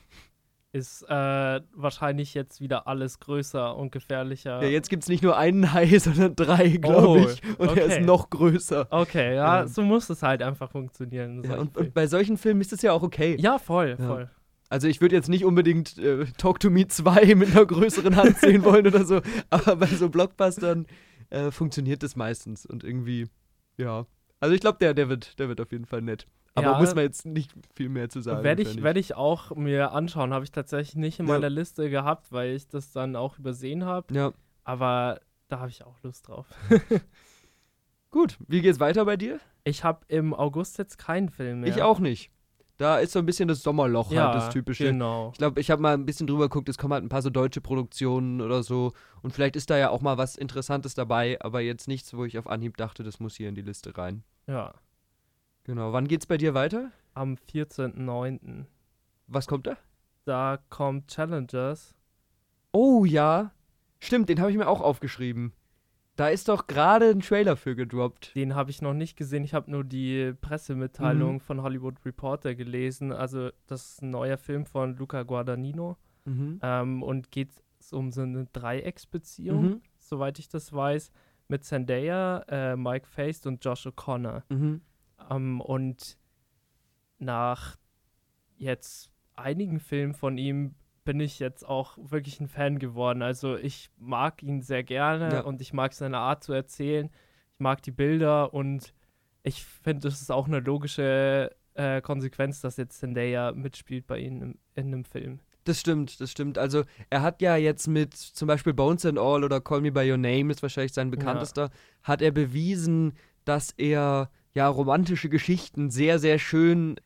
Speaker 2: Ist äh, wahrscheinlich jetzt wieder alles größer und gefährlicher.
Speaker 1: Ja, jetzt gibt es nicht nur einen Hai, *laughs* sondern drei, glaube
Speaker 2: Oh,
Speaker 1: ich. Und er
Speaker 2: okay.
Speaker 1: ist noch größer.
Speaker 2: Okay, ja,
Speaker 1: Ja.
Speaker 2: so muss es halt einfach funktionieren.
Speaker 1: Ja, und, und bei solchen Filmen ist es ja auch okay.
Speaker 2: ja voll,
Speaker 1: Ja.
Speaker 2: voll.
Speaker 1: Also ich würde jetzt nicht unbedingt äh, Talk to Me 2 *laughs* mit einer größeren Hand sehen wollen oder so, *laughs* aber bei so Blockbustern äh, funktioniert das meistens und irgendwie, ja. Also ich glaube, der, der, wird, der wird auf jeden Fall nett. Aber
Speaker 2: Ja.
Speaker 1: muss man jetzt nicht viel mehr zu sagen.
Speaker 2: Werde ich,
Speaker 1: wahrscheinlich.
Speaker 2: werd ich auch mir anschauen, habe ich tatsächlich nicht in
Speaker 1: Ja.
Speaker 2: meiner Liste gehabt, weil ich das dann auch übersehen habe.
Speaker 1: Ja,
Speaker 2: Aber da habe ich auch Lust drauf. *laughs*
Speaker 1: gut. Wie geht's weiter bei dir?
Speaker 2: Ich habe im August jetzt keinen Film mehr.
Speaker 1: Ich auch nicht. Da ist so ein bisschen das Sommerloch
Speaker 2: Ja,
Speaker 1: halt das typische.
Speaker 2: genau.
Speaker 1: Ich glaube, ich habe mal ein bisschen drüber geguckt, es kommen halt ein paar so deutsche Produktionen oder so. Und vielleicht ist da ja auch mal was Interessantes dabei, aber jetzt nichts, wo ich auf Anhieb dachte, das muss hier in die Liste rein.
Speaker 2: Ja,
Speaker 1: Genau. Wann geht's bei dir weiter?
Speaker 2: am 14.09.
Speaker 1: Was kommt da?
Speaker 2: Da kommt Challengers.
Speaker 1: Oh ja. Stimmt, den habe ich mir auch aufgeschrieben. Da ist doch gerade ein Trailer für gedroppt.
Speaker 2: Den habe ich noch nicht gesehen. Ich habe nur die Pressemitteilung
Speaker 1: Mhm.
Speaker 2: von Hollywood Reporter gelesen. Also, das ist ein neuer Film von Luca Guadagnino.
Speaker 1: Mhm.
Speaker 2: Ähm, und geht um so eine Dreiecksbeziehung,
Speaker 1: Mhm.
Speaker 2: soweit ich das weiß, mit Zendaya, äh, Mike Faced und Josh O'Connor. Ähm, und nach jetzt einigen Filmen von ihm bin ich jetzt auch wirklich ein Fan geworden. Also ich mag ihn sehr gerne
Speaker 1: Ja.
Speaker 2: und ich mag seine Art zu erzählen. Ich mag die Bilder und ich finde, das ist auch eine logische äh, Konsequenz, dass jetzt Zendaya mitspielt bei ihm im, in einem Film.
Speaker 1: Das stimmt, das stimmt. Also er hat ja jetzt mit zum Beispiel Bones and All oder Call Me By Your Name, ist wahrscheinlich sein bekanntester, hat er bewiesen, dass er ja romantische Geschichten sehr, sehr schön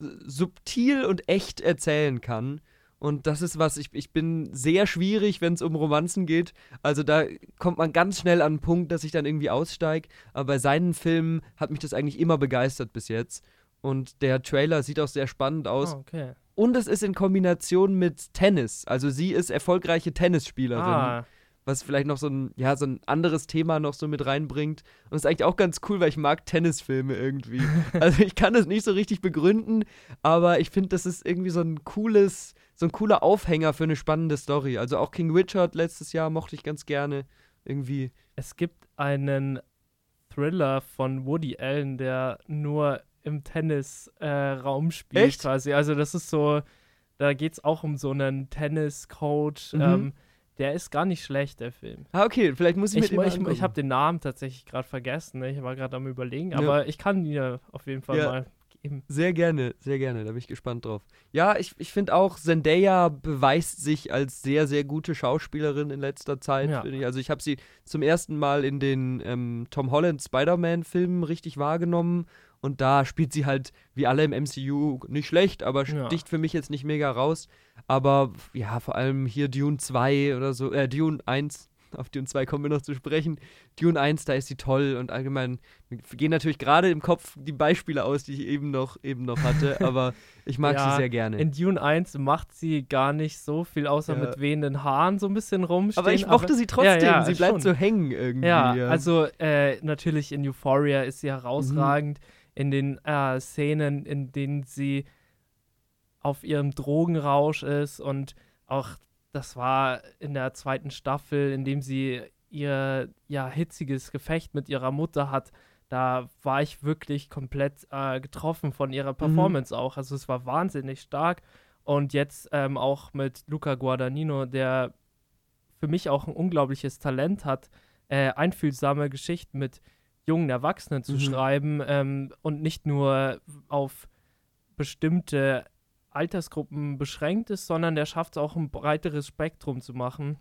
Speaker 1: äh, subtil und echt erzählen kann. Und das ist was, ich, ich bin sehr schwierig, wenn es um Romanzen geht. Also da kommt man ganz schnell an einen Punkt, dass ich dann irgendwie aussteige. Aber bei seinen Filmen hat mich das eigentlich immer begeistert bis jetzt. Und der Trailer sieht auch sehr spannend aus.
Speaker 2: Ah, okay.
Speaker 1: Und es ist in Kombination mit Tennis. Also sie ist erfolgreiche Tennisspielerin,
Speaker 2: Ah,
Speaker 1: was vielleicht noch so ein, ja, so ein anderes Thema noch so mit reinbringt. Und das ist eigentlich auch ganz cool, weil ich mag Tennisfilme irgendwie. *laughs* also ich kann das nicht so richtig begründen, aber ich finde, das ist irgendwie so ein cooles, so ein cooler Aufhänger für eine spannende Story. Also auch King Richard letztes Jahr mochte ich ganz gerne. Irgendwie.
Speaker 2: es gibt einen Thriller von Woody Allen, der nur im Tennisraum äh, spielt
Speaker 1: Echt?
Speaker 2: quasi. Also das ist so, da geht es auch um so einen Tenniscoach.
Speaker 1: Mhm.
Speaker 2: Ähm, der ist gar nicht schlecht, der Film.
Speaker 1: Ah, okay, vielleicht muss ich,
Speaker 2: Ich,
Speaker 1: mit ihm
Speaker 2: ich,
Speaker 1: angucken.
Speaker 2: ich habe den Namen tatsächlich gerade vergessen. Ne? Ich war gerade am überlegen,
Speaker 1: Ja.
Speaker 2: aber ich kann dir auf jeden Fall
Speaker 1: Ja.
Speaker 2: mal geben.
Speaker 1: Sehr gerne, sehr gerne, da bin ich gespannt drauf. Ja, ich, ich finde auch, Zendaya beweist sich als sehr, sehr gute Schauspielerin in letzter Zeit.
Speaker 2: Ja.
Speaker 1: finde Ich. Also ich habe sie zum ersten Mal in den ähm, Tom Holland Spider-Man-Filmen richtig wahrgenommen und da spielt sie halt, wie alle im MCU, nicht schlecht, aber
Speaker 2: Ja.
Speaker 1: sticht für mich jetzt nicht mega raus. Aber ja, vor allem hier Dune 2 oder so, äh, Dune 1, auf Dune 2 kommen wir noch zu sprechen. Dune 1, da ist sie toll und allgemein gehen natürlich gerade im Kopf die Beispiele aus, die ich eben noch, eben noch hatte, *laughs* aber ich mag
Speaker 2: Ja,
Speaker 1: sie sehr gerne.
Speaker 2: In Dune 1 macht sie gar nicht so viel, außer
Speaker 1: Ja.
Speaker 2: mit wehenden Haaren so ein bisschen rumstehen.
Speaker 1: aber ich mochte sie trotzdem,
Speaker 2: ja,
Speaker 1: sie bleibt
Speaker 2: schon.
Speaker 1: so hängen irgendwie.
Speaker 2: Ja, also äh, natürlich in Euphoria ist sie herausragend. In den äh, Szenen, in denen sie auf ihrem Drogenrausch ist und auch das war in der zweiten Staffel, in dem sie ihr ja hitziges Gefecht mit ihrer Mutter hat. Da war ich wirklich komplett äh, getroffen von ihrer Performance auch. Also es war wahnsinnig stark. Und jetzt ähm, auch mit Luca Guadagnino, der für mich auch ein unglaubliches Talent hat, äh, einfühlsame Geschichten mit jungen Erwachsenen zu
Speaker 1: Mhm.
Speaker 2: schreiben ähm, und nicht nur auf bestimmte Altersgruppen beschränkt ist, sondern der schafft es auch ein breiteres Spektrum zu machen.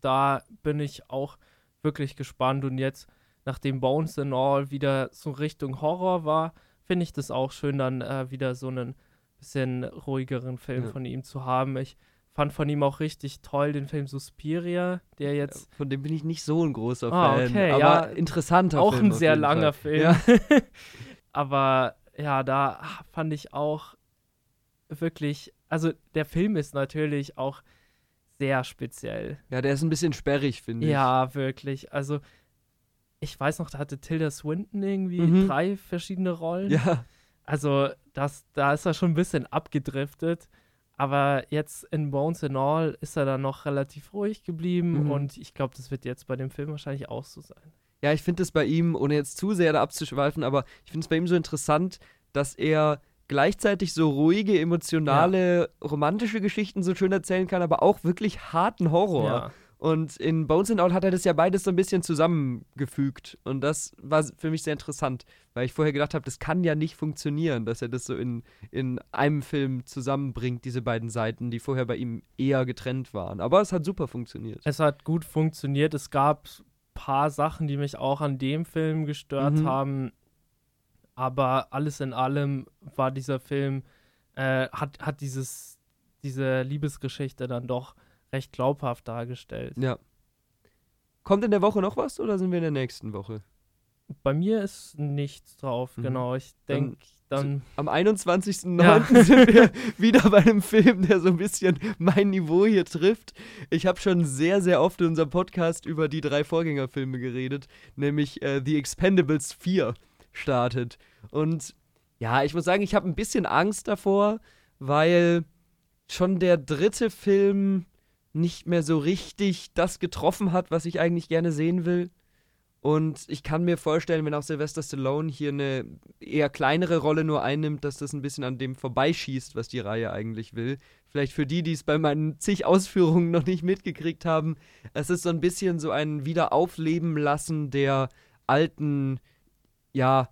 Speaker 2: Da bin ich auch wirklich gespannt und jetzt, nachdem Bones and All wieder so Richtung Horror war, finde ich das auch schön, dann äh, wieder so einen bisschen ruhigeren Film
Speaker 1: Ja.
Speaker 2: von ihm zu haben. Ich fand von ihm auch richtig toll den Film Suspiria, der jetzt
Speaker 1: Von dem bin ich nicht so ein großer
Speaker 2: Ah,
Speaker 1: Fan,
Speaker 2: okay,
Speaker 1: aber
Speaker 2: ja.
Speaker 1: interessanter
Speaker 2: auch
Speaker 1: Film
Speaker 2: ein
Speaker 1: auf
Speaker 2: sehr langer
Speaker 1: Fall.
Speaker 2: Film.
Speaker 1: Ja. *laughs*
Speaker 2: Aber ja, da fand ich auch wirklich, also der Film ist natürlich auch sehr speziell.
Speaker 1: ja, der ist ein bisschen sperrig, finde ich.
Speaker 2: Ja, wirklich. Also ich weiß noch, da hatte Tilda Swinton irgendwie
Speaker 1: Mhm.
Speaker 2: drei verschiedene Rollen.
Speaker 1: Ja,
Speaker 2: Also das, da ist er schon ein bisschen abgedriftet. Aber jetzt in Bones and All ist er dann noch relativ ruhig geblieben
Speaker 1: Mhm.
Speaker 2: und ich glaube, das wird jetzt bei dem Film wahrscheinlich auch so sein.
Speaker 1: Ja, ich finde es bei ihm, ohne jetzt zu sehr da abzuschweifen, aber ich finde es bei ihm so interessant, dass er gleichzeitig so ruhige, emotionale, romantische Geschichten so schön erzählen kann, aber auch wirklich harten Horror.
Speaker 2: Ja.
Speaker 1: Und in Bones and All hat er das ja beides so ein bisschen zusammengefügt. Und das war für mich sehr interessant, weil ich vorher gedacht habe, das kann ja nicht funktionieren, dass er das so in, in einem Film zusammenbringt, diese beiden Seiten, die vorher bei ihm eher getrennt waren. Aber es hat super funktioniert.
Speaker 2: Es hat gut funktioniert. Es gab ein paar Sachen, die mich auch an dem Film gestört
Speaker 1: Mhm.
Speaker 2: haben. Aber alles in allem war dieser Film, äh, hat, hat dieses, diese Liebesgeschichte dann doch recht glaubhaft dargestellt.
Speaker 1: Ja. Kommt in der Woche noch was oder sind wir in der nächsten Woche?
Speaker 2: Bei mir ist nichts drauf,
Speaker 1: Mhm.
Speaker 2: genau. Ich
Speaker 1: Dann-
Speaker 2: denke, dann,
Speaker 1: Am 21.09.
Speaker 2: Ja. *laughs*
Speaker 1: sind wir wieder bei einem Film, der so ein bisschen mein Niveau hier trifft. Ich habe schon sehr, sehr oft in unserem Podcast über die drei Vorgängerfilme geredet, nämlich äh, The Expendables 4 startet. Und ja, ich muss sagen, ich habe ein bisschen Angst davor, weil schon der dritte Film nicht mehr so richtig das getroffen hat, was ich eigentlich gerne sehen will. Und ich kann mir vorstellen, wenn auch Sylvester Stallone hier eine eher kleinere Rolle nur einnimmt, dass das ein bisschen an dem vorbeischießt, was die Reihe eigentlich will. Vielleicht für die, die es bei meinen zig Ausführungen noch nicht mitgekriegt haben, es ist so ein bisschen so ein Wiederaufleben lassen der alten, ja,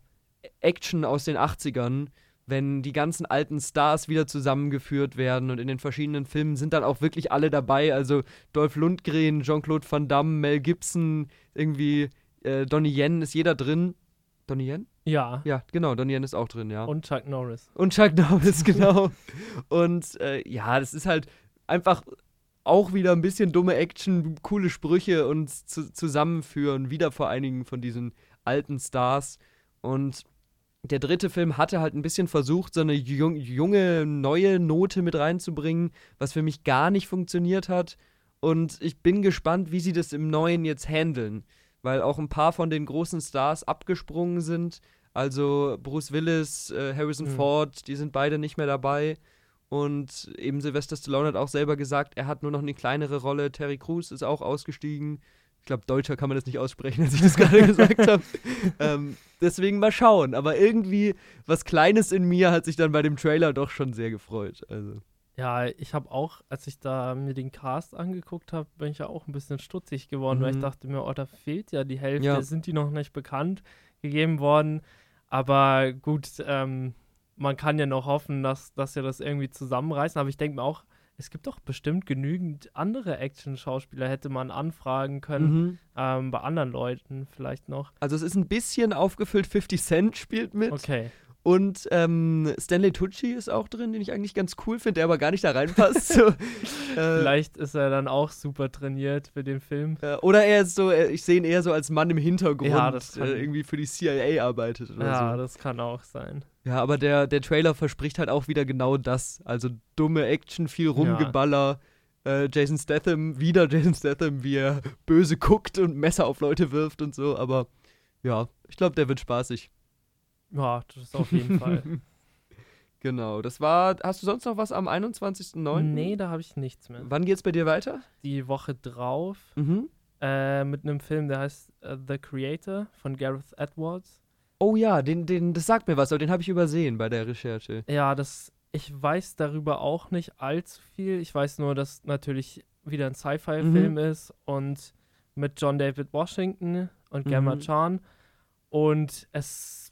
Speaker 1: Action aus den 80ern, wenn die ganzen alten Stars wieder zusammengeführt werden und in den verschiedenen Filmen sind dann auch wirklich alle dabei, also Dolph Lundgren, Jean-Claude Van Damme, Mel Gibson, irgendwie äh, Donnie Yen ist jeder drin. Donnie Yen?
Speaker 2: ja.
Speaker 1: Ja, genau, Donnie Yen ist auch drin, ja.
Speaker 2: Und Chuck Norris.
Speaker 1: Und Chuck Norris, *laughs* genau. Und äh, ja, das ist halt einfach auch wieder ein bisschen dumme Action, coole Sprüche und zu zusammenführen, wieder vor einigen von diesen alten Stars. Und der dritte Film hatte halt ein bisschen versucht, so eine jung, junge, neue Note mit reinzubringen, was für mich gar nicht funktioniert hat. Und ich bin gespannt, wie sie das im neuen jetzt handeln. Weil auch ein paar von den großen Stars abgesprungen sind. Also Bruce Willis, äh, Harrison
Speaker 2: Mhm.
Speaker 1: Ford, die sind beide nicht mehr dabei. Und eben Sylvester Stallone hat auch selber gesagt, er hat nur noch eine kleinere Rolle. Terry Crews ist auch ausgestiegen. Ich glaube, deutscher kann man das nicht aussprechen, *laughs* als ich das gerade gesagt habe. *laughs* Ähm, deswegen mal schauen. Aber irgendwie was Kleines in mir hat sich dann bei dem Trailer doch schon sehr gefreut. Also.
Speaker 2: Ja, ich habe auch, als ich da mir den Cast angeguckt habe, bin ich ja auch ein bisschen stutzig geworden, weil ich
Speaker 1: Mhm.
Speaker 2: dachte mir, oh, da fehlt ja die Hälfte,
Speaker 1: Ja.
Speaker 2: sind die noch nicht bekannt gegeben worden. Aber gut, ähm, man kann ja noch hoffen, dass, dass wir das irgendwie zusammenreißen. Aber ich denke mir auch, es gibt doch bestimmt genügend andere Action-Schauspieler, hätte man anfragen können,
Speaker 1: Mhm.
Speaker 2: ähm, bei anderen Leuten vielleicht noch.
Speaker 1: Also es ist ein bisschen aufgefüllt. 50 Cent spielt mit.
Speaker 2: Okay.
Speaker 1: Und ähm, Stanley Tucci ist auch drin, den ich eigentlich ganz cool finde, der aber gar nicht da reinpasst. so. *laughs* äh,
Speaker 2: Vielleicht ist er dann auch super trainiert für den Film.
Speaker 1: äh, oder er ist so, äh, ich sehe ihn eher so als Mann im Hintergrund,
Speaker 2: Ja, kann-
Speaker 1: äh, irgendwie für die CIA arbeitet oder
Speaker 2: Ja,
Speaker 1: so.
Speaker 2: das kann auch sein.
Speaker 1: Ja, aber der, der Trailer verspricht halt auch wieder genau das. Also dumme Action, viel Rumgeballer. Äh, Jason Statham, wieder Jason Statham, wie er böse guckt und Messer auf Leute wirft und so. Aber ja, ich glaube, der wird spaßig.
Speaker 2: Ja, das auf jeden Fall. *laughs*
Speaker 1: Genau, das war. Hast du sonst noch was am 21.09.?
Speaker 2: Nee, da habe ich nichts mehr.
Speaker 1: Wann geht's bei dir weiter?
Speaker 2: Die Woche drauf
Speaker 1: Mhm.
Speaker 2: äh, mit einem Film, der heißt äh, The Creator von Gareth Edwards.
Speaker 1: Oh ja, den, den, das sagt mir was, aber den habe ich übersehen bei der Recherche.
Speaker 2: Ja, das, ich weiß darüber auch nicht allzu viel. Ich weiß nur, dass natürlich wieder ein Sci-Fi-Film
Speaker 1: Mhm.
Speaker 2: ist und mit John David Washington und Gemma
Speaker 1: Mhm.
Speaker 2: Chan. Und es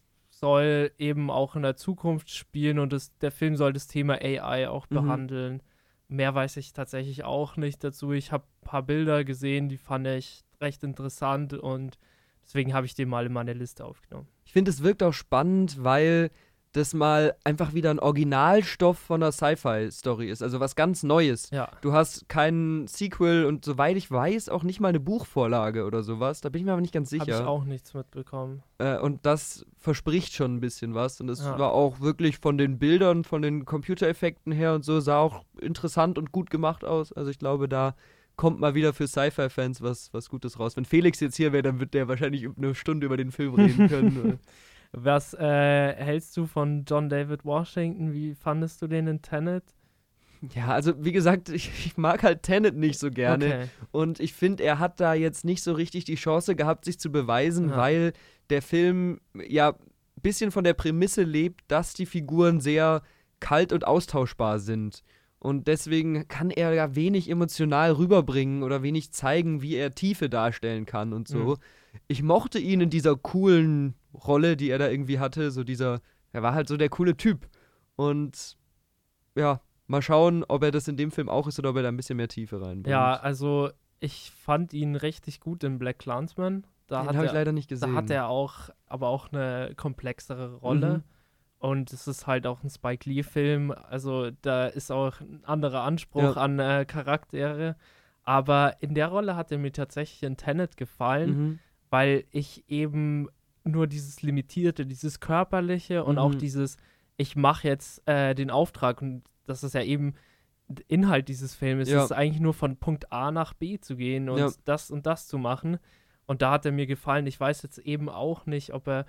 Speaker 2: soll eben auch in der Zukunft spielen und es, der Film soll das Thema AI auch
Speaker 1: Mhm.
Speaker 2: behandeln. Mehr weiß ich tatsächlich auch nicht dazu. Ich habe ein paar Bilder gesehen, die fand ich recht interessant und deswegen habe ich den mal in meine Liste aufgenommen.
Speaker 1: Ich finde, es wirkt auch spannend, weil das mal einfach wieder ein Originalstoff von einer Sci-Fi-Story ist. Also was ganz Neues.
Speaker 2: Ja.
Speaker 1: Du hast keinen Sequel und soweit ich weiß, auch nicht mal eine Buchvorlage oder sowas. Da bin ich mir aber nicht ganz
Speaker 2: Habe ich
Speaker 1: sicher.
Speaker 2: auch nichts mitbekommen.
Speaker 1: Äh, und das verspricht schon ein bisschen was. Und es
Speaker 2: Ja.
Speaker 1: war auch wirklich von den Bildern, von den Computereffekten her und so, sah auch interessant und gut gemacht aus. Also ich glaube, da kommt mal wieder für Sci-Fi-Fans was, was Gutes raus. Wenn Felix jetzt hier wäre, dann wird der wahrscheinlich eine Stunde über den Film reden können. *laughs*
Speaker 2: Was äh, hältst du von John David Washington? Wie fandest du den in Tenet?
Speaker 1: Ja, also wie gesagt, ich, ich mag halt Tenet nicht so gerne.
Speaker 2: Okay.
Speaker 1: Und ich finde, er hat da jetzt nicht so richtig die Chance gehabt, sich zu beweisen,
Speaker 2: Ja.
Speaker 1: weil der Film ja ein bisschen von der Prämisse lebt, dass die Figuren sehr kalt und austauschbar sind. Und deswegen kann er ja wenig emotional rüberbringen oder wenig zeigen, wie er Tiefe darstellen kann und so.
Speaker 2: Mhm.
Speaker 1: Ich mochte ihn in dieser coolen Rolle, die er da irgendwie hatte. So dieser, er war halt so der coole Typ. Und ja, mal schauen, ob er das in dem Film auch ist oder ob er da ein bisschen mehr Tiefe reinbringt.
Speaker 2: Ja, also ich fand ihn richtig gut in Black Clansman. Da
Speaker 1: Den
Speaker 2: hat
Speaker 1: habe ich
Speaker 2: er,
Speaker 1: leider nicht
Speaker 2: da
Speaker 1: gesehen.
Speaker 2: hat er auch, aber auch eine komplexere Rolle.
Speaker 1: Mhm.
Speaker 2: Und es ist halt auch ein Spike Lee-Film. Also da ist auch ein anderer Anspruch
Speaker 1: Ja.
Speaker 2: an äh, Charaktere. Aber in der Rolle hat er mir tatsächlich in Tenet gefallen,
Speaker 1: Mhm.
Speaker 2: Weil ich eben nur dieses Limitierte, dieses Körperliche und auch
Speaker 1: Mhm.
Speaker 2: dieses, ich mache jetzt äh, den Auftrag und das ist ja eben Inhalt dieses Films,
Speaker 1: Ja.
Speaker 2: es ist eigentlich nur von Punkt A nach B zu gehen und
Speaker 1: Ja.
Speaker 2: das und das zu machen. Und da hat er mir gefallen. Ich weiß jetzt eben auch nicht, ob er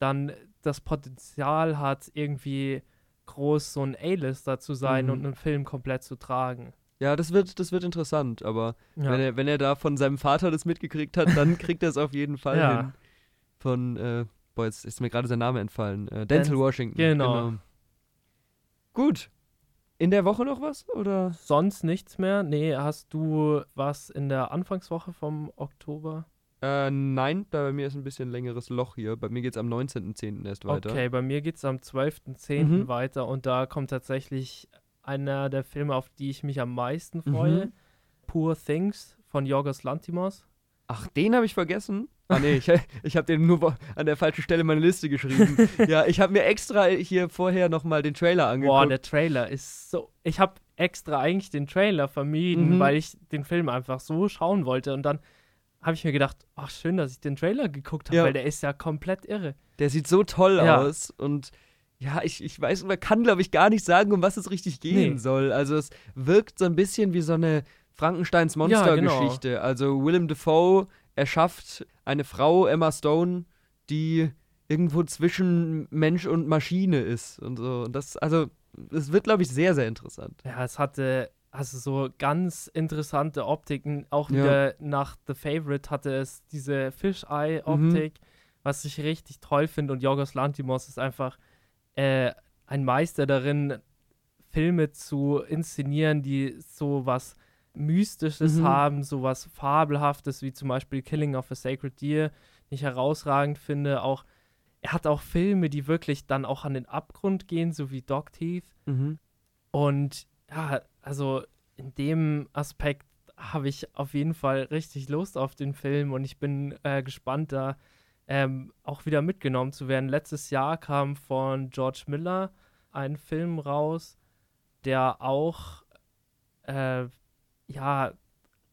Speaker 2: dann das Potenzial hat, irgendwie groß so ein A-Lister zu sein
Speaker 1: Mhm.
Speaker 2: und einen Film komplett zu tragen.
Speaker 1: Ja, das wird, das wird interessant, aber
Speaker 2: Ja.
Speaker 1: wenn, er, wenn er da von seinem Vater das mitgekriegt hat, dann kriegt er es auf jeden Fall *laughs*
Speaker 2: Ja.
Speaker 1: hin. Von, äh, boah, jetzt ist mir gerade sein Name entfallen. Äh, Denzel
Speaker 2: Den-
Speaker 1: Washington.
Speaker 2: genau.
Speaker 1: Gut. In der Woche noch was? Oder?
Speaker 2: Sonst nichts mehr? Nee, hast du was in der Anfangswoche vom Oktober?
Speaker 1: Äh, nein, da bei mir ist ein bisschen längeres Loch hier. Bei mir geht es am 19.10. erst weiter.
Speaker 2: Okay, bei mir geht es am 12.10.
Speaker 1: Mhm.
Speaker 2: weiter und da kommt tatsächlich einer der Filme, auf die ich mich am meisten freue.
Speaker 1: Mhm.
Speaker 2: Poor Things von Yorgos Lantimos.
Speaker 1: Ach, den habe ich vergessen. Ah nee, ich, *laughs* ich habe den nur an der falschen Stelle meine Liste geschrieben. *laughs* ja, ich habe mir extra hier vorher nochmal den Trailer angeguckt.
Speaker 2: Boah, der Trailer ist so. Ich habe extra eigentlich den Trailer vermieden,
Speaker 1: Mhm.
Speaker 2: weil ich den Film einfach so schauen wollte. Und dann habe ich mir gedacht, ach schön, dass ich den Trailer geguckt habe,
Speaker 1: Ja.
Speaker 2: weil der ist ja komplett irre.
Speaker 1: Der sieht so toll
Speaker 2: Ja.
Speaker 1: aus und ja, ich, ich weiß, man kann, glaube ich, gar nicht sagen, um was es richtig gehen
Speaker 2: Nee.
Speaker 1: soll. Also es wirkt so ein bisschen wie so eine Frankensteins
Speaker 2: genau.
Speaker 1: Monster-Geschichte. Also Willem Dafoe erschafft eine Frau, Emma Stone, die irgendwo zwischen Mensch und Maschine ist und so. Und das, also, es wird, glaube ich, sehr, sehr interessant.
Speaker 2: Ja, es hatte also so ganz interessante Optiken. Auch
Speaker 1: Ja.
Speaker 2: wieder nach The Favorite hatte es diese Fisheye-Optik,
Speaker 1: Mhm.
Speaker 2: was ich richtig toll finde. Und Yorgos Lantimos ist einfach äh, ein Meister darin, Filme zu inszenieren, die so was Mystisches
Speaker 1: Mhm.
Speaker 2: haben, so was Fabelhaftes, wie zum Beispiel Killing of a Sacred Deer, den ich herausragend finde. Auch er hat auch Filme, die wirklich dann auch an den Abgrund gehen, so wie Dog Teeth.
Speaker 1: Mhm.
Speaker 2: Und ja, also in dem Aspekt habe ich auf jeden Fall richtig Lust auf den Film und ich bin äh, gespannt, da ähm, auch wieder mitgenommen zu werden. Letztes Jahr kam von George Miller ein Film raus, der auch äh, ja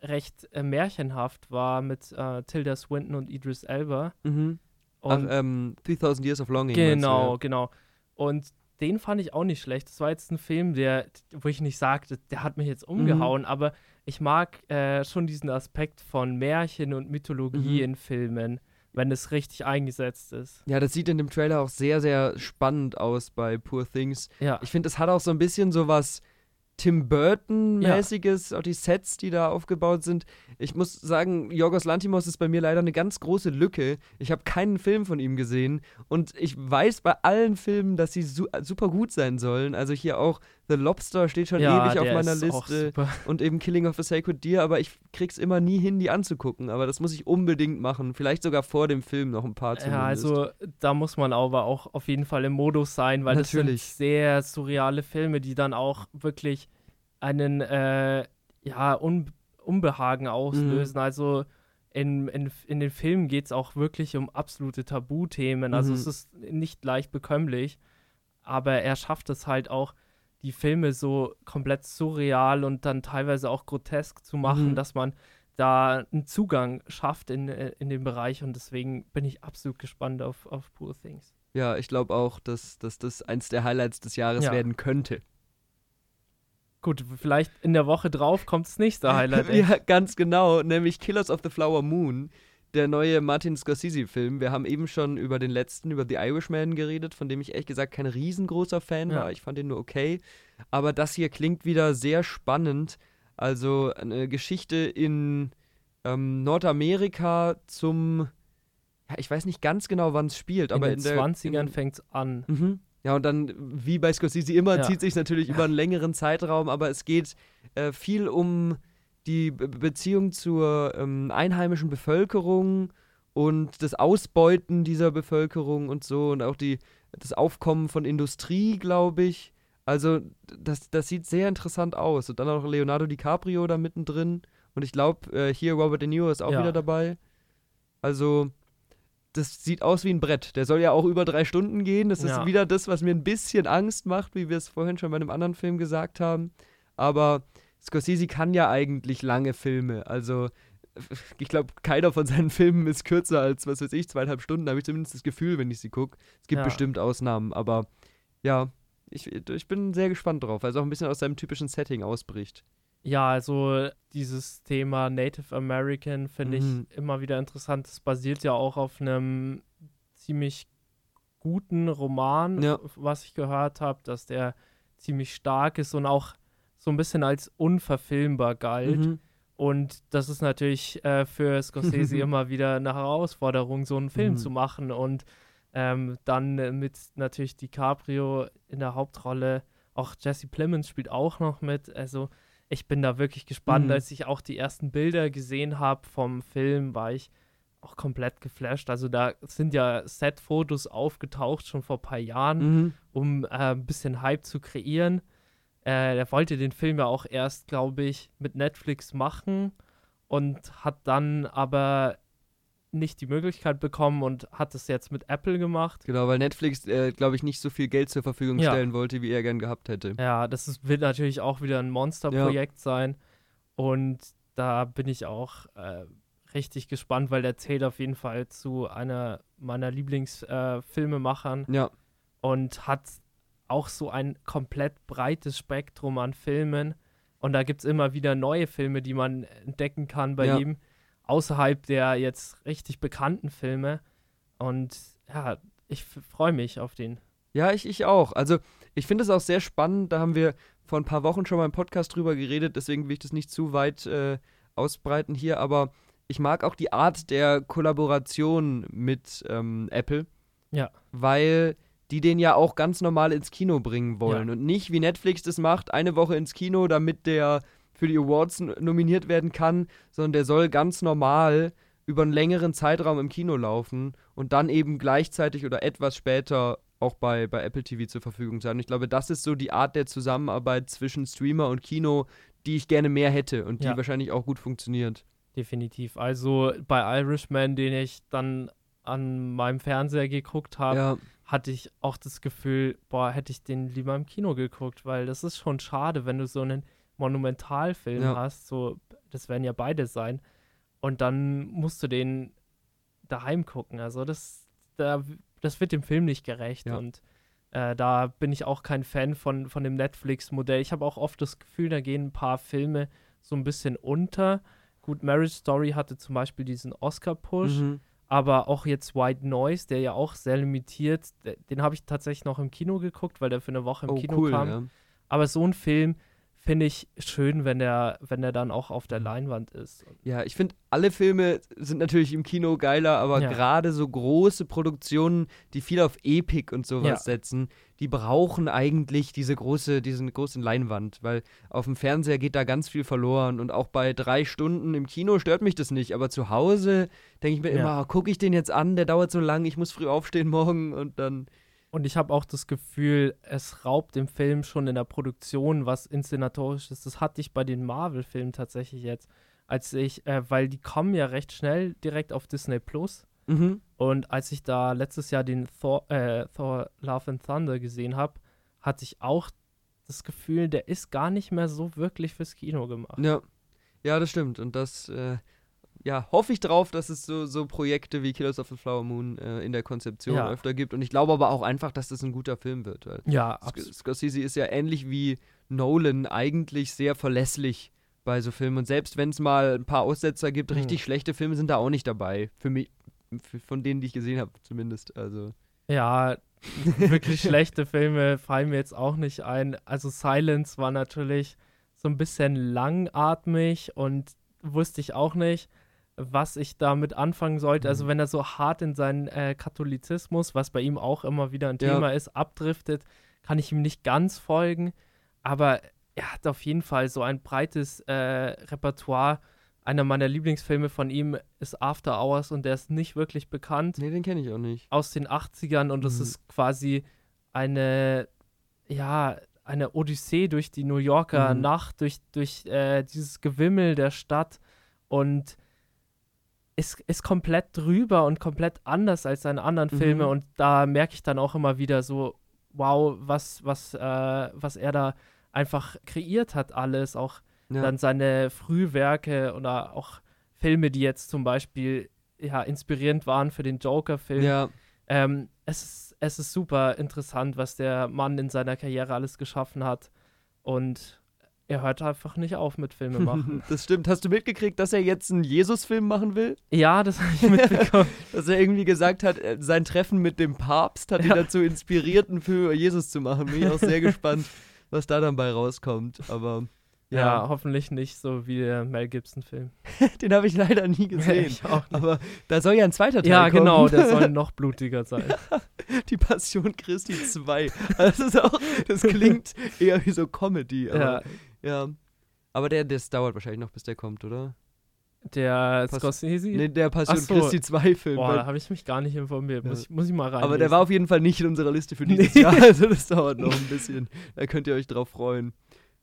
Speaker 2: recht äh, märchenhaft war mit äh, Tilda Swinton und Idris Elba.
Speaker 1: Mhm. Ach,
Speaker 2: Und
Speaker 1: ähm, 3000 Years of Longing. meinst du,
Speaker 2: Genau,
Speaker 1: ja?
Speaker 2: genau. Und den fand ich auch nicht schlecht. Das war jetzt ein Film, der, wo ich nicht sagte, der hat mich jetzt
Speaker 1: Mhm.
Speaker 2: umgehauen, aber ich mag äh, schon diesen Aspekt von Märchen und Mythologie
Speaker 1: Mhm.
Speaker 2: in Filmen, wenn es richtig eingesetzt ist.
Speaker 1: Ja, das sieht in dem Trailer auch sehr, sehr spannend aus bei Poor Things.
Speaker 2: Ja,
Speaker 1: Ich finde, es hat auch so ein bisschen so was Tim Burton-mäßiges, auch die Sets, die da aufgebaut sind. Ich muss sagen, Yorgos Lantimos ist bei mir leider eine ganz große Lücke. Ich habe keinen Film von ihm gesehen und ich weiß bei allen Filmen, dass sie su super gut sein sollen. Also hier auch The Lobster steht schon
Speaker 2: ja,
Speaker 1: ewig auf meiner Liste und eben Killing of a Sacred Deer, aber ich krieg's immer nie hin, die anzugucken. Aber das muss ich unbedingt machen. Vielleicht sogar vor dem Film noch ein paar zumindest.
Speaker 2: Ja, also da muss man aber auch auf jeden Fall im Modus sein, weil
Speaker 1: Natürlich.
Speaker 2: das sind sehr surreale Filme, die dann auch wirklich einen äh, ja, Un Unbehagen auslösen.
Speaker 1: Mhm.
Speaker 2: Also in, in, in den Filmen geht es auch wirklich um absolute Tabuthemen. Also
Speaker 1: Mhm.
Speaker 2: es ist nicht leicht bekömmlich, aber er schafft es halt auch, die Filme so komplett surreal und dann teilweise auch grotesk zu machen,
Speaker 1: Mhm.
Speaker 2: dass man da einen Zugang schafft in, äh, in den Bereich und deswegen bin ich absolut gespannt auf, auf Poor Things.
Speaker 1: Ja, ich glaube auch, dass, dass das eins der Highlights des Jahres
Speaker 2: Ja.
Speaker 1: werden könnte.
Speaker 2: Gut, vielleicht in der Woche drauf kommt das nächste *laughs* Highlight.
Speaker 1: ja, ganz genau, nämlich Killers of the Flower Moon. Der neue Martin Scorsese-Film. Wir haben eben schon über den letzten, über The Irishman geredet, von dem ich ehrlich gesagt kein riesengroßer Fan
Speaker 2: Ja.
Speaker 1: war. Ich fand ihn nur okay. Aber das hier klingt wieder sehr spannend. Also eine Geschichte in ähm, Nordamerika zum, ja, ich weiß nicht ganz genau, wann es spielt, aber
Speaker 2: in
Speaker 1: in
Speaker 2: den
Speaker 1: der
Speaker 2: 20ern
Speaker 1: in,
Speaker 2: fängt es an.
Speaker 1: Mhm. Ja, und dann, wie bei Scorsese immer,
Speaker 2: Ja.
Speaker 1: zieht sich natürlich über einen längeren Zeitraum, aber es geht äh, viel um die Be Beziehung zur ähm, einheimischen Bevölkerung und das Ausbeuten dieser Bevölkerung und so und auch die, das Aufkommen von Industrie, glaube ich. Also, das, das sieht sehr interessant aus. Und dann auch Leonardo DiCaprio da mittendrin. Und ich glaube, äh, hier Robert De Niro ist auch
Speaker 2: Ja.
Speaker 1: wieder dabei. Also, das sieht aus wie ein Brett. Der soll ja auch über drei Stunden gehen. Das ist
Speaker 2: Ja.
Speaker 1: wieder das, was mir ein bisschen Angst macht, wie wir es vorhin schon bei einem anderen Film gesagt haben. Aber Scorsese kann ja eigentlich lange Filme. Also, ich glaube, keiner von seinen *laughs* Filmen ist kürzer als, was weiß ich, zweieinhalb Stunden. Da habe ich zumindest das Gefühl, wenn ich sie gucke. Es gibt
Speaker 2: Ja.
Speaker 1: bestimmt Ausnahmen, aber ja, ich, ich bin sehr gespannt drauf, weil es auch ein bisschen aus seinem typischen Setting ausbricht.
Speaker 2: Ja, also dieses Thema Native American finde
Speaker 1: Mhm.
Speaker 2: ich immer wieder interessant. Es basiert ja auch auf einem ziemlich guten Roman,
Speaker 1: Ja.
Speaker 2: was ich gehört habe, dass der ziemlich stark ist und auch so ein bisschen als unverfilmbar galt.
Speaker 1: Mhm.
Speaker 2: Und das ist natürlich äh, für Scorsese *laughs* immer wieder eine Herausforderung, so einen Film
Speaker 1: Mhm.
Speaker 2: zu machen. Und ähm, dann äh, mit natürlich DiCaprio in der Hauptrolle. Auch Jesse Plemons spielt auch noch mit. Also ich bin da wirklich gespannt.
Speaker 1: Mhm.
Speaker 2: Als ich auch die ersten Bilder gesehen habe vom Film, war ich auch komplett geflasht. Also da sind ja Set-Fotos aufgetaucht schon vor ein paar Jahren
Speaker 1: Mhm.
Speaker 2: um äh, ein bisschen Hype zu kreieren. Äh, er wollte den Film ja auch erst, glaube ich, mit Netflix machen und hat dann aber nicht die Möglichkeit bekommen und hat es jetzt mit Apple gemacht.
Speaker 1: Genau, weil Netflix, äh, glaube ich, nicht so viel Geld zur Verfügung
Speaker 2: Ja.
Speaker 1: stellen wollte, wie er gern gehabt hätte.
Speaker 2: Ja, das ist, wird natürlich auch wieder ein Monsterprojekt sein. Und da bin ich auch äh, richtig gespannt, weil der zählt auf jeden Fall zu einer meiner Lieblingsfilmemachern. Äh.
Speaker 1: Ja,
Speaker 2: und hat auch so ein komplett breites Spektrum an Filmen. Und da gibt es immer wieder neue Filme, die man entdecken kann bei
Speaker 1: Ja.
Speaker 2: ihm, außerhalb der jetzt richtig bekannten Filme. Und ja, ich freue mich auf den.
Speaker 1: Ja, ich, ich auch. Also, ich finde es auch sehr spannend. Da haben wir vor ein paar Wochen schon mal im Podcast drüber geredet, deswegen will ich das nicht zu weit äh, ausbreiten hier. Aber ich mag auch die Art der Kollaboration mit ähm, Apple.
Speaker 2: Ja.
Speaker 1: Weil die den ja auch ganz normal ins Kino bringen wollen.
Speaker 2: Ja.
Speaker 1: Und nicht wie Netflix das macht, eine Woche ins Kino, damit der für die Awards nominiert werden kann, sondern der soll ganz normal über einen längeren Zeitraum im Kino laufen und dann eben gleichzeitig oder etwas später auch bei, bei Apple TV zur Verfügung sein. Und ich glaube, das ist so die Art der Zusammenarbeit zwischen Streamer und Kino, die ich gerne mehr hätte und die
Speaker 2: Ja.
Speaker 1: wahrscheinlich auch gut funktioniert.
Speaker 2: Definitiv. Also bei Irishman, den ich dann an meinem Fernseher geguckt habe,
Speaker 1: Ja,
Speaker 2: hatte ich auch das Gefühl, boah, hätte ich den lieber im Kino geguckt, weil das ist schon schade, wenn du so einen Monumentalfilm
Speaker 1: Ja.
Speaker 2: hast, so, das werden ja beide sein, und dann musst du den daheim gucken. Also das, da, das wird dem Film nicht gerecht
Speaker 1: Ja.
Speaker 2: und äh, da bin ich auch kein Fan von, von dem Netflix-Modell. Ich habe auch oft das Gefühl, da gehen ein paar Filme so ein bisschen unter. Gut, Marriage Story hatte zum Beispiel diesen Oscar-Push
Speaker 1: mhm.
Speaker 2: Aber auch jetzt White Noise, der ja auch sehr limitiert, de- den habe ich tatsächlich noch im Kino geguckt, weil der für eine Woche im
Speaker 1: oh
Speaker 2: Kino
Speaker 1: cool.
Speaker 2: kam.
Speaker 1: Ja.
Speaker 2: Aber so ein Film finde ich schön, wenn der, wenn der dann auch auf der Leinwand ist.
Speaker 1: Ja, ich finde, alle Filme sind natürlich im Kino geiler, aber
Speaker 2: Ja.
Speaker 1: gerade so große Produktionen, die viel auf Epik und sowas
Speaker 2: Ja.
Speaker 1: setzen, die brauchen eigentlich diese große, diesen großen Leinwand, weil auf dem Fernseher geht da ganz viel verloren und auch bei drei Stunden im Kino stört mich das nicht, aber zu Hause denke ich mir
Speaker 2: Ja.
Speaker 1: immer, gucke ich den jetzt an, der dauert so lang, ich muss früh aufstehen morgen und dann,
Speaker 2: Und ich habe auch das Gefühl, es raubt dem Film schon in der Produktion was Inszenatorisches. Das hatte ich bei den Marvel-Filmen tatsächlich jetzt, als ich, äh, weil die kommen ja recht schnell direkt auf Disney Plus.
Speaker 1: mhm.
Speaker 2: Und als ich da letztes Jahr den Thor, äh, Thor Love and Thunder gesehen habe, hatte ich auch das Gefühl, der ist gar nicht mehr so wirklich fürs Kino gemacht.
Speaker 1: Ja. Ja, das stimmt. Und das, äh, ja, hoffe ich drauf, dass es so, so Projekte wie Killers of the Flower Moon äh, in der Konzeption
Speaker 2: Ja.
Speaker 1: öfter gibt. Und ich glaube aber auch einfach, dass das ein guter Film wird.
Speaker 2: Ja,
Speaker 1: Sc Scorsese ist ja ähnlich wie Nolan eigentlich sehr verlässlich, bei so Filmen. Und selbst wenn es mal ein paar Aussetzer gibt,
Speaker 2: Mhm.
Speaker 1: richtig schlechte Filme sind da auch nicht dabei. Für mich, für, von denen, die ich gesehen habe, zumindest. Also.
Speaker 2: Ja, wirklich *laughs* schlechte Filme fallen mir jetzt auch nicht ein. Also Silence war natürlich so ein bisschen langatmig und wusste ich auch nicht, was ich damit anfangen sollte. Also
Speaker 1: Mhm.
Speaker 2: wenn er so hart in seinen äh, Katholizismus, was bei ihm auch immer wieder ein
Speaker 1: Ja.
Speaker 2: Thema ist, abdriftet, kann ich ihm nicht ganz folgen. Aber er hat auf jeden Fall so ein breites äh, Repertoire. Einer meiner Lieblingsfilme von ihm ist After Hours und der ist nicht wirklich bekannt
Speaker 1: Nee, den kenne ich auch nicht.
Speaker 2: aus den 80ern und es
Speaker 1: Mhm.
Speaker 2: ist quasi eine, ja, eine Odyssee durch die New Yorker
Speaker 1: Mhm.
Speaker 2: Nacht, durch, durch äh, dieses Gewimmel der Stadt und ist, ist komplett drüber und komplett anders als seine anderen
Speaker 1: Mhm.
Speaker 2: Filme und da merke ich dann auch immer wieder so, wow, was, was, äh, was er da einfach kreiert hat alles, auch
Speaker 1: Ja.
Speaker 2: dann seine Frühwerke oder auch Filme, die jetzt zum Beispiel ja, inspirierend waren für den Joker-Film.
Speaker 1: ja.
Speaker 2: Ähm, es, ist, es ist super interessant, was der Mann in seiner Karriere alles geschaffen hat. Und er hört einfach nicht auf mit Filme machen. *laughs*
Speaker 1: das stimmt. Hast du mitgekriegt, dass er jetzt einen Jesus-Film machen will?
Speaker 2: ja, das habe ich mitbekommen. *laughs*
Speaker 1: Dass er irgendwie gesagt hat, äh, sein Treffen mit dem Papst hat ihn
Speaker 2: Ja.
Speaker 1: dazu inspiriert, einen Film über Jesus zu machen. Bin ich auch sehr *laughs* gespannt, was da dann bei rauskommt. Aber
Speaker 2: ja.
Speaker 1: ja,
Speaker 2: hoffentlich nicht so wie der Mel Gibson-Film.
Speaker 1: den habe ich leider nie gesehen.
Speaker 2: Ich auch nicht.
Speaker 1: Aber da soll ja ein zweiter Teil
Speaker 2: Ja,
Speaker 1: kommen.
Speaker 2: genau, der soll noch blutiger sein.
Speaker 1: Die Passion Christi 2. Also das ist auch, das klingt eher wie so Comedy.
Speaker 2: ja,
Speaker 1: ja. Aber der, das dauert wahrscheinlich noch, bis der kommt, oder?
Speaker 2: der
Speaker 1: Pass-
Speaker 2: Scorsese.
Speaker 1: Nee, der Passion
Speaker 2: so.
Speaker 1: Christi 2 Film.
Speaker 2: Boah, da habe ich mich gar nicht informiert. Muss,
Speaker 1: Ja.
Speaker 2: ich, muss ich mal rein.
Speaker 1: aber der war auf jeden Fall nicht in unserer Liste für dieses
Speaker 2: Nee.
Speaker 1: Jahr. *laughs* Also das dauert noch ein bisschen. Da könnt ihr euch drauf freuen.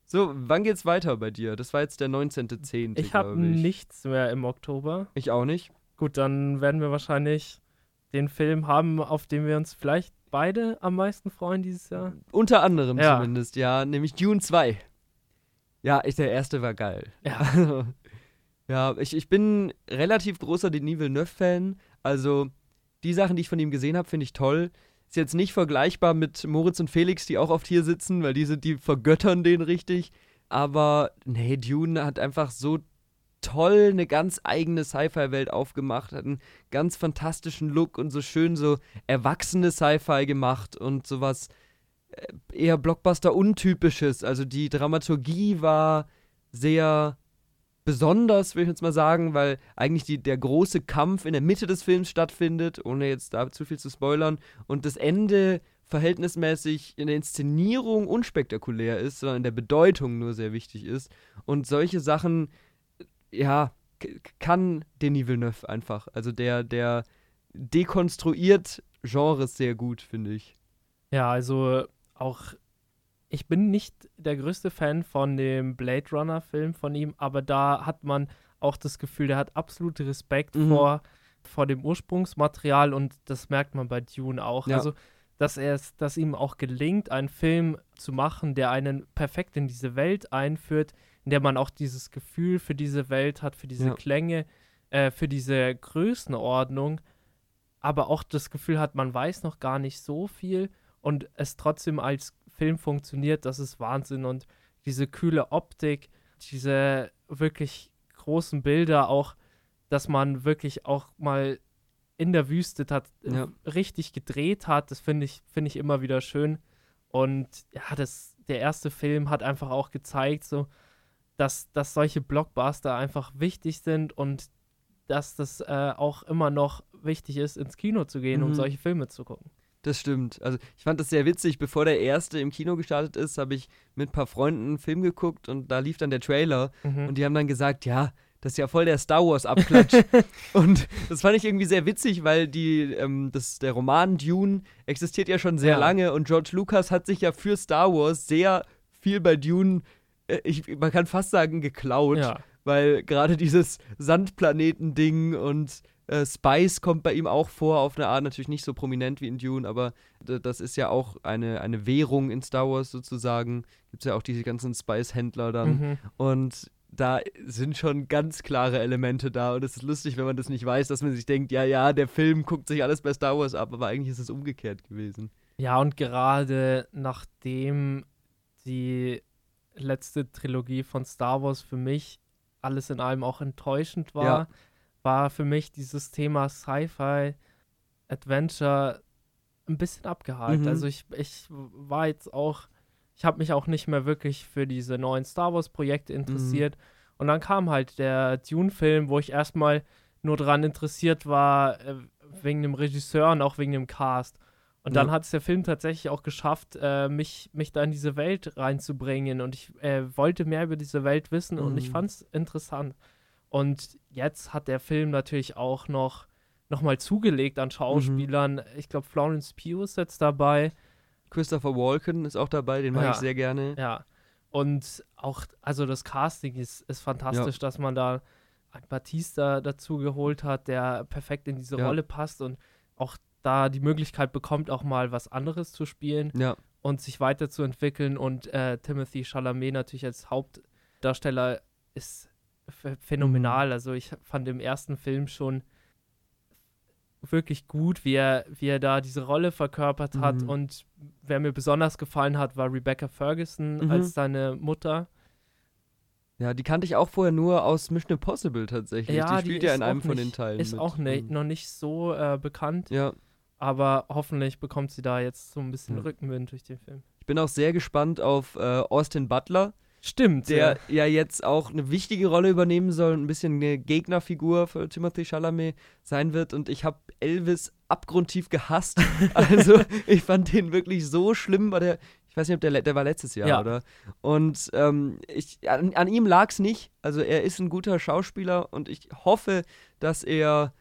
Speaker 1: So, wann geht's weiter bei dir? Das war jetzt der 19.10.
Speaker 2: Ich habe nichts mehr im Oktober.
Speaker 1: Ich auch nicht.
Speaker 2: Gut, dann werden wir wahrscheinlich den Film haben, auf den wir uns vielleicht beide am meisten freuen dieses Jahr.
Speaker 1: Unter anderem
Speaker 2: Ja.
Speaker 1: zumindest, ja. Nämlich Dune 2. Ja, ich, der erste war geil.
Speaker 2: Ja. *laughs*
Speaker 1: ja, ich, ich bin relativ großer Denis Villeneuve-Fan. Also, die Sachen, die ich von ihm gesehen habe, finde ich toll. Ist jetzt nicht vergleichbar mit Moritz und Felix, die auch oft hier sitzen, weil die sind, die vergöttern den richtig. Aber nee, Dune hat einfach so toll eine ganz eigene Sci-Fi-Welt aufgemacht, hat einen ganz fantastischen Look und so schön so erwachsene Sci-Fi gemacht und sowas eher Blockbuster-untypisches. Also die Dramaturgie war sehr besonders, will ich jetzt mal sagen, weil eigentlich die, der große Kampf in der Mitte des Films stattfindet, ohne jetzt da zu viel zu spoilern, und das Ende verhältnismäßig in der Inszenierung unspektakulär ist, sondern in der Bedeutung nur sehr wichtig ist. Und solche Sachen, ja, k- kann Denis Villeneuve einfach. Also der, der dekonstruiert Genres sehr gut, finde ich.
Speaker 2: Ja, also auch ich bin nicht der größte Fan von dem Blade Runner Film von ihm, aber da hat man auch das Gefühl, der hat absolut Respekt
Speaker 1: Mhm.
Speaker 2: vor, vor dem Ursprungsmaterial und das merkt man bei Dune auch.
Speaker 1: Ja.
Speaker 2: Also, dass er es, dass ihm auch gelingt, einen Film zu machen, der einen perfekt in diese Welt einführt, in der man auch dieses Gefühl für diese Welt hat, für diese
Speaker 1: Ja.
Speaker 2: Klänge, äh, für diese Größenordnung, aber auch das Gefühl hat, man weiß noch gar nicht so viel und es trotzdem als Film funktioniert, das ist Wahnsinn. Und diese kühle Optik, diese wirklich großen Bilder, auch, dass man wirklich auch mal in der Wüste tat,
Speaker 1: Ja.
Speaker 2: richtig gedreht hat, das finde ich, finde ich immer wieder schön. Und ja, das, der erste Film hat einfach auch gezeigt, so, dass, dass solche Blockbuster einfach wichtig sind und dass das äh, auch immer noch wichtig ist, ins Kino zu gehen, um
Speaker 1: Mhm.
Speaker 2: solche Filme zu gucken.
Speaker 1: Das stimmt. Also ich fand das sehr witzig. Bevor der erste im Kino gestartet ist, habe ich mit ein paar Freunden einen Film geguckt und da lief dann der Trailer
Speaker 2: Mhm.
Speaker 1: und die haben dann gesagt, ja, das ist ja voll der Star Wars Abklatsch. *laughs* und das fand ich irgendwie sehr witzig, weil die, ähm, das, der Roman Dune existiert ja schon sehr
Speaker 2: Ja.
Speaker 1: lange und George Lucas hat sich ja für Star Wars sehr viel bei Dune, äh, ich, man kann fast sagen, geklaut
Speaker 2: ja.
Speaker 1: weil gerade dieses Sandplaneten-Ding und äh, Spice kommt bei ihm auch vor, auf eine Art natürlich nicht so prominent wie in Dune, aber das ist ja auch eine, eine Währung in Star Wars sozusagen. Gibt es ja auch diese ganzen Spice-Händler dann.
Speaker 2: Mhm.
Speaker 1: Und da sind schon ganz klare Elemente da und es ist lustig, wenn man das nicht weiß, dass man sich denkt, ja, ja, der Film guckt sich alles bei Star Wars ab, aber eigentlich ist es umgekehrt gewesen.
Speaker 2: Ja, und gerade nachdem die letzte Trilogie von Star Wars für mich alles in allem auch enttäuschend war,
Speaker 1: Ja.
Speaker 2: War für mich dieses Thema Sci-Fi, Adventure ein bisschen abgehakt.
Speaker 1: Mhm.
Speaker 2: Also ich, ich war jetzt auch, ich habe mich auch nicht mehr wirklich für diese neuen Star Wars-Projekte
Speaker 1: Mhm.
Speaker 2: interessiert. Und dann kam halt der Dune-Film, wo ich erstmal nur daran interessiert war, äh, wegen dem Regisseur und auch wegen dem Cast. Und dann
Speaker 1: Ja.
Speaker 2: hat es der Film tatsächlich auch geschafft, äh, mich, mich da in diese Welt reinzubringen. Und ich äh, wollte mehr über diese Welt wissen und ich
Speaker 1: Mhm.
Speaker 2: fand es interessant. Und jetzt hat der Film natürlich auch noch, noch mal zugelegt an Schauspielern. Ich glaube, Florence Pugh ist jetzt dabei.
Speaker 1: Christopher Walken ist auch dabei, den mag
Speaker 2: Ja.
Speaker 1: ich sehr gerne.
Speaker 2: Ja. Und auch, also das Casting ist, ist fantastisch, dass man da einen Batista dazu geholt hat, der perfekt in diese
Speaker 1: Ja.
Speaker 2: Rolle passt und auch da die Möglichkeit bekommt, auch mal was anderes zu spielen
Speaker 1: Ja,
Speaker 2: und sich weiterzuentwickeln. Und äh, Timothy Chalamet natürlich als Hauptdarsteller ist phänomenal. Also ich fand im ersten Film schon wirklich gut, wie er, wie er da diese Rolle verkörpert hat.
Speaker 1: Mhm.
Speaker 2: Und wer mir besonders gefallen hat, war Rebecca Ferguson
Speaker 1: Mhm.
Speaker 2: als seine Mutter.
Speaker 1: ja, die kannte ich auch vorher nur aus Mission Impossible tatsächlich.
Speaker 2: Ja,
Speaker 1: die
Speaker 2: die
Speaker 1: spielt ja
Speaker 2: ist
Speaker 1: in einem von
Speaker 2: nicht-
Speaker 1: den Teilen.
Speaker 2: Ist
Speaker 1: mit.
Speaker 2: auch ne,
Speaker 1: Mhm.
Speaker 2: noch nicht so äh, bekannt,
Speaker 1: Ja,
Speaker 2: aber hoffentlich bekommt sie da jetzt so ein bisschen
Speaker 1: Ja.
Speaker 2: Rückenwind durch den Film.
Speaker 1: ich bin auch sehr gespannt auf äh, Austin Butler,
Speaker 2: Stimmt.
Speaker 1: der ja jetzt auch eine wichtige Rolle übernehmen soll, ein bisschen eine Gegnerfigur für Timothy Chalamet sein wird. Und ich habe Elvis abgrundtief gehasst. *laughs* also ich fand den wirklich so schlimm, war der. Ich weiß nicht, ob der, der war letztes Jahr,
Speaker 2: Ja.
Speaker 1: oder? Und ähm, ich, an, an ihm lag es nicht. Also er ist ein guter Schauspieler und ich hoffe, dass er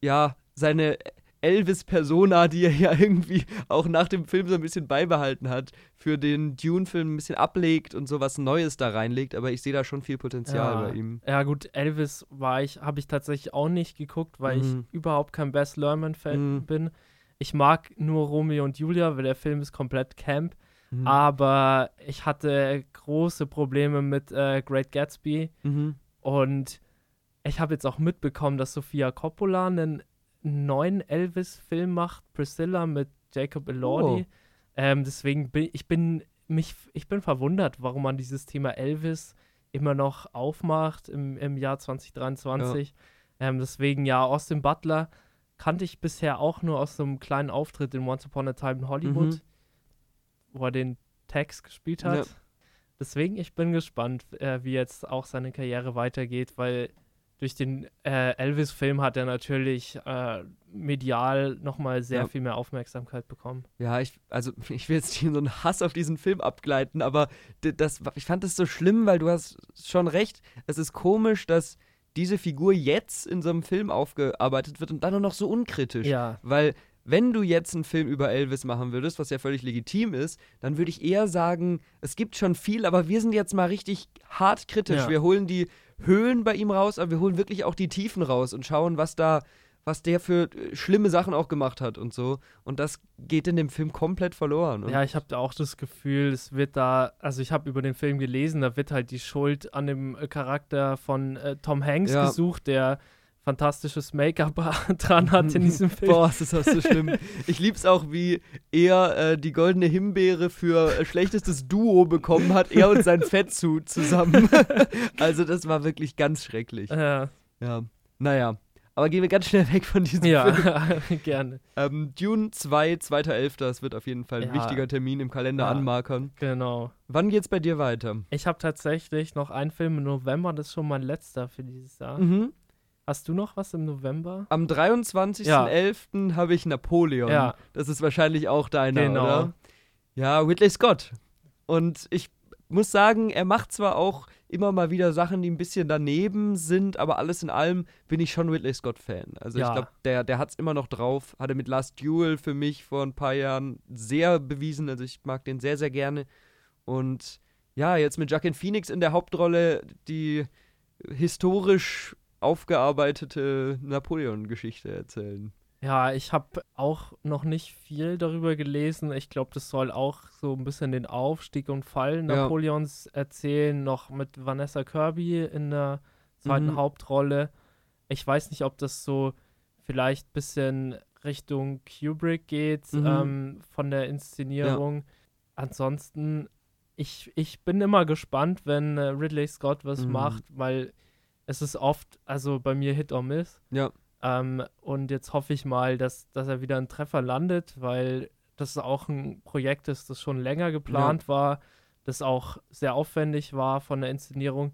Speaker 1: ja seine Elvis-Persona, die er ja *laughs* irgendwie auch nach dem Film so ein bisschen beibehalten hat, für den Dune-Film ein bisschen ablegt und sowas Neues da reinlegt. Aber ich sehe da schon viel Potenzial
Speaker 2: Ja.
Speaker 1: bei ihm.
Speaker 2: Ja, gut, Elvis war ich, habe ich tatsächlich auch nicht geguckt, weil
Speaker 1: Mhm.
Speaker 2: ich überhaupt kein Bess Lerman-Fan
Speaker 1: Mhm.
Speaker 2: bin. Ich mag nur Romeo und Julia, weil der Film ist komplett Camp.
Speaker 1: Mhm.
Speaker 2: Aber ich hatte große Probleme mit äh, Great Gatsby
Speaker 1: Mhm.
Speaker 2: und ich habe jetzt auch mitbekommen, dass Sofia Coppola einen neuen Elvis-Film macht, Priscilla mit Jacob Elordi.
Speaker 1: Oh.
Speaker 2: Ähm, deswegen bin ich bin mich ich bin verwundert, warum man dieses Thema Elvis immer noch aufmacht im, im Jahr 2023. Ähm, deswegen ja, Austin Butler kannte ich bisher auch nur aus so einem kleinen Auftritt in Once Upon a Time in Hollywood,
Speaker 1: Mhm.
Speaker 2: wo er den Text gespielt hat.
Speaker 1: Ja.
Speaker 2: Deswegen, ich bin gespannt, äh, wie jetzt auch seine Karriere weitergeht, weil durch den äh, Elvis-Film hat er natürlich äh, medial nochmal sehr
Speaker 1: Ja.
Speaker 2: viel mehr Aufmerksamkeit bekommen.
Speaker 1: Ja, ich, also *laughs* ich will jetzt nicht in so einen Hass auf diesen Film abgleiten, aber das, ich fand das so schlimm, weil du hast schon recht. Es ist komisch, dass diese Figur jetzt in so einem Film aufgearbeitet wird und dann nur noch so unkritisch.
Speaker 2: Ja,
Speaker 1: Weil wenn du jetzt einen Film über Elvis machen würdest, was ja völlig legitim ist, dann würde ich eher sagen, es gibt schon viel, aber wir sind jetzt mal richtig hart kritisch.
Speaker 2: Ja.
Speaker 1: Wir holen die Höhen bei ihm raus, aber wir holen wirklich auch die Tiefen raus und schauen, was da, was der für äh, schlimme Sachen auch gemacht hat und so. Und das geht in dem Film komplett verloren. Und
Speaker 2: ja, ich habe auch das Gefühl, es wird da, also ich habe über den Film gelesen, da wird halt die Schuld an dem äh, Charakter von äh, Tom Hanks
Speaker 1: Ja.
Speaker 2: gesucht, der fantastisches Make-up *laughs* dran hat in diesem *laughs* Film.
Speaker 1: Boah, ist das so schlimm. Ich lieb's auch, wie er äh, die goldene Himbeere für äh, schlechtestes Duo bekommen hat, er und sein Fettsuit zusammen. *laughs* also das war wirklich ganz schrecklich.
Speaker 2: Äh,
Speaker 1: Ja, naja. Aber gehen wir ganz schnell weg von diesem Film.
Speaker 2: ja, gerne.
Speaker 1: Ähm, Dune 2, 2.11. Das wird auf jeden Fall ein
Speaker 2: Ja.
Speaker 1: wichtiger Termin im Kalender
Speaker 2: Ja.
Speaker 1: anmarkern.
Speaker 2: Genau.
Speaker 1: Wann geht's bei dir weiter?
Speaker 2: Ich habe tatsächlich noch einen Film im November, das ist schon mein letzter für dieses Jahr.
Speaker 1: Mhm.
Speaker 2: Hast du noch was im November?
Speaker 1: Am 23.11. habe ich Napoleon.
Speaker 2: Ja.
Speaker 1: Das ist wahrscheinlich auch deiner,
Speaker 2: Genau.
Speaker 1: oder? Ja, Ridley Scott. Und ich muss sagen, er macht zwar auch immer mal wieder Sachen, die ein bisschen daneben sind, aber alles in allem bin ich schon Ridley Scott-Fan. Also ich
Speaker 2: Ja.
Speaker 1: glaube, der, der hat es immer noch drauf. Hatte mit Last Duel für mich vor ein paar Jahren sehr bewiesen. Also ich mag den sehr, sehr gerne. Und ja, jetzt mit Joaquin Phoenix in der Hauptrolle die historisch aufgearbeitete Napoleon-Geschichte erzählen.
Speaker 2: Ja, ich habe auch noch nicht viel darüber gelesen. Ich glaube, das soll auch so ein bisschen den Aufstieg und Fall
Speaker 1: Ja.
Speaker 2: Napoleons erzählen, noch mit Vanessa Kirby in der zweiten
Speaker 1: Mhm.
Speaker 2: Hauptrolle. Ich weiß nicht, ob das so vielleicht ein bisschen Richtung Kubrick geht
Speaker 1: Mhm.
Speaker 2: ähm, von der Inszenierung. Ansonsten ich, ich bin immer gespannt, wenn äh, Ridley Scott was
Speaker 1: Mhm.
Speaker 2: macht, weil es ist oft, also bei mir Hit or Miss.
Speaker 1: Ja.
Speaker 2: Ähm, und jetzt hoffe ich mal, dass, dass er wieder einen Treffer landet, weil das auch ein Projekt ist, das schon länger geplant war, das auch sehr aufwendig war von der Inszenierung.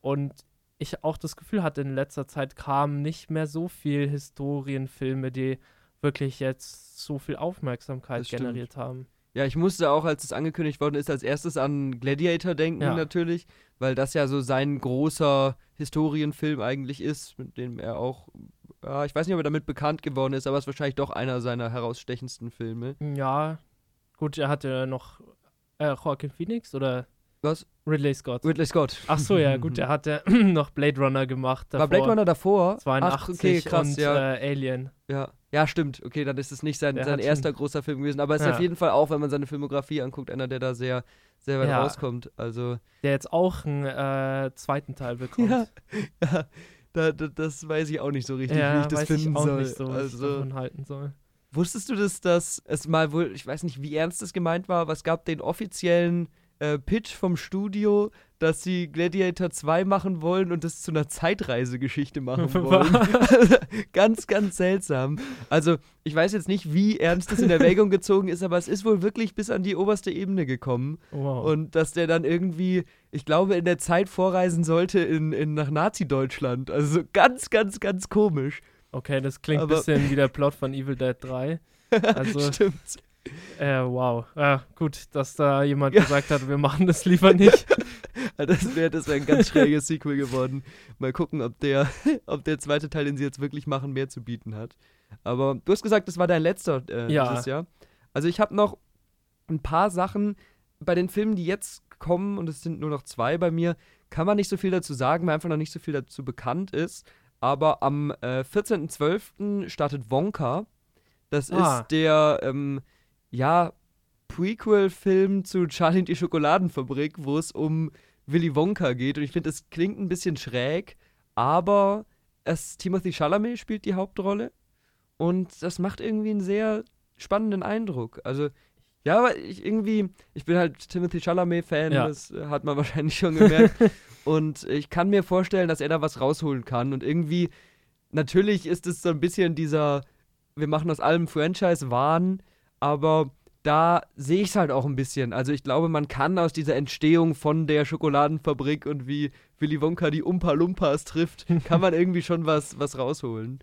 Speaker 2: Und ich auch das Gefühl hatte, in letzter Zeit kamen nicht mehr so viel Historienfilme, die wirklich jetzt so viel Aufmerksamkeit generiert haben.
Speaker 1: Ja, ich musste auch, als es angekündigt worden ist, als erstes an Gladiator denken,
Speaker 2: Ja.
Speaker 1: natürlich, weil das ja so sein großer Historienfilm eigentlich ist, mit dem er auch, ja, ich weiß nicht, ob er damit bekannt geworden ist, aber es ist wahrscheinlich doch einer seiner herausstechendsten Filme.
Speaker 2: Ja, gut, er hatte noch äh, Joaquin Phoenix oder
Speaker 1: Was?
Speaker 2: Ridley Scott.
Speaker 1: Ridley Scott.
Speaker 2: Ach so, ja, gut, er *laughs* hatte *clears throat* noch Blade Runner gemacht. Davor.
Speaker 1: War Blade Runner davor?
Speaker 2: 82
Speaker 1: Ach, okay, krass,
Speaker 2: und
Speaker 1: ja.
Speaker 2: äh, Alien.
Speaker 1: ja. Ja, stimmt. Okay, dann ist es nicht sein,
Speaker 2: Der
Speaker 1: sein erster großer Film gewesen, aber es ist
Speaker 2: Ja.
Speaker 1: auf jeden Fall auch, wenn man seine Filmografie anguckt, einer, der da sehr, sehr weit
Speaker 2: Ja.
Speaker 1: rauskommt. Also,
Speaker 2: Der jetzt auch einen äh, zweiten Teil *laughs* bekommt.
Speaker 1: ja, ja da, da, das weiß ich auch nicht so richtig, wie ich das finden
Speaker 2: ich
Speaker 1: soll.
Speaker 2: nicht so, ich
Speaker 1: also,
Speaker 2: davon halten soll.
Speaker 1: Wusstest du das, dass es mal wohl, ich weiß nicht, wie ernst das gemeint war, aber es gab den offiziellen äh, Pitch vom Studio, dass sie Gladiator 2 machen wollen und das zu einer Zeitreisegeschichte machen *laughs* wollen. *laughs* ganz, ganz seltsam. Also, ich weiß jetzt nicht, wie ernst das in Erwägung *laughs* gezogen ist, aber es ist wohl wirklich bis an die oberste Ebene gekommen.
Speaker 2: Wow.
Speaker 1: Und dass der dann irgendwie, ich glaube, in der Zeit vorreisen sollte in, in nach Nazi-Deutschland. Also so ganz, ganz, ganz komisch.
Speaker 2: okay, das klingt ein bisschen wie der Plot von Evil Dead 3. Also,
Speaker 1: Stimmt.
Speaker 2: Äh, wow. Ja, gut, dass da jemand *laughs*
Speaker 1: Ja.
Speaker 2: gesagt hat, wir machen das lieber nicht. *laughs*
Speaker 1: Das wäre das wär ein ganz schräges Sequel geworden. Mal gucken, ob der, *laughs* ob der zweite Teil, den sie jetzt wirklich machen, mehr zu bieten hat. Aber du hast gesagt, das war dein letzter äh,
Speaker 2: Ja.
Speaker 1: dieses Jahr. Also ich habe noch ein paar Sachen bei den Filmen, die jetzt kommen, und es sind nur noch zwei bei mir, kann man nicht so viel dazu sagen, weil einfach noch nicht so viel dazu bekannt ist. Aber am äh, 14.12. startet Wonka. Das
Speaker 2: Ah.
Speaker 1: ist der, ähm, ja, Prequel-Film zu Charlie und die Schokoladenfabrik, wo es um Willy Wonka geht. Und ich finde, das klingt ein bisschen schräg, aber es, Timothy Chalamet spielt die Hauptrolle. Und das macht irgendwie einen sehr spannenden Eindruck. Also, ja, aber ich irgendwie, ich bin halt Timothy Chalamet-Fan,
Speaker 2: Ja.
Speaker 1: das hat man *laughs* wahrscheinlich schon gemerkt. und ich kann mir vorstellen, dass er da was rausholen kann. Und irgendwie, natürlich ist es so ein bisschen dieser, wir machen aus allem Franchise-Wahn, aber da sehe ich es halt auch ein bisschen. Also ich glaube, man kann aus dieser Entstehung von der Schokoladenfabrik und wie Willy Wonka die Umpa Lumpas trifft, *laughs* kann man irgendwie schon was, was rausholen.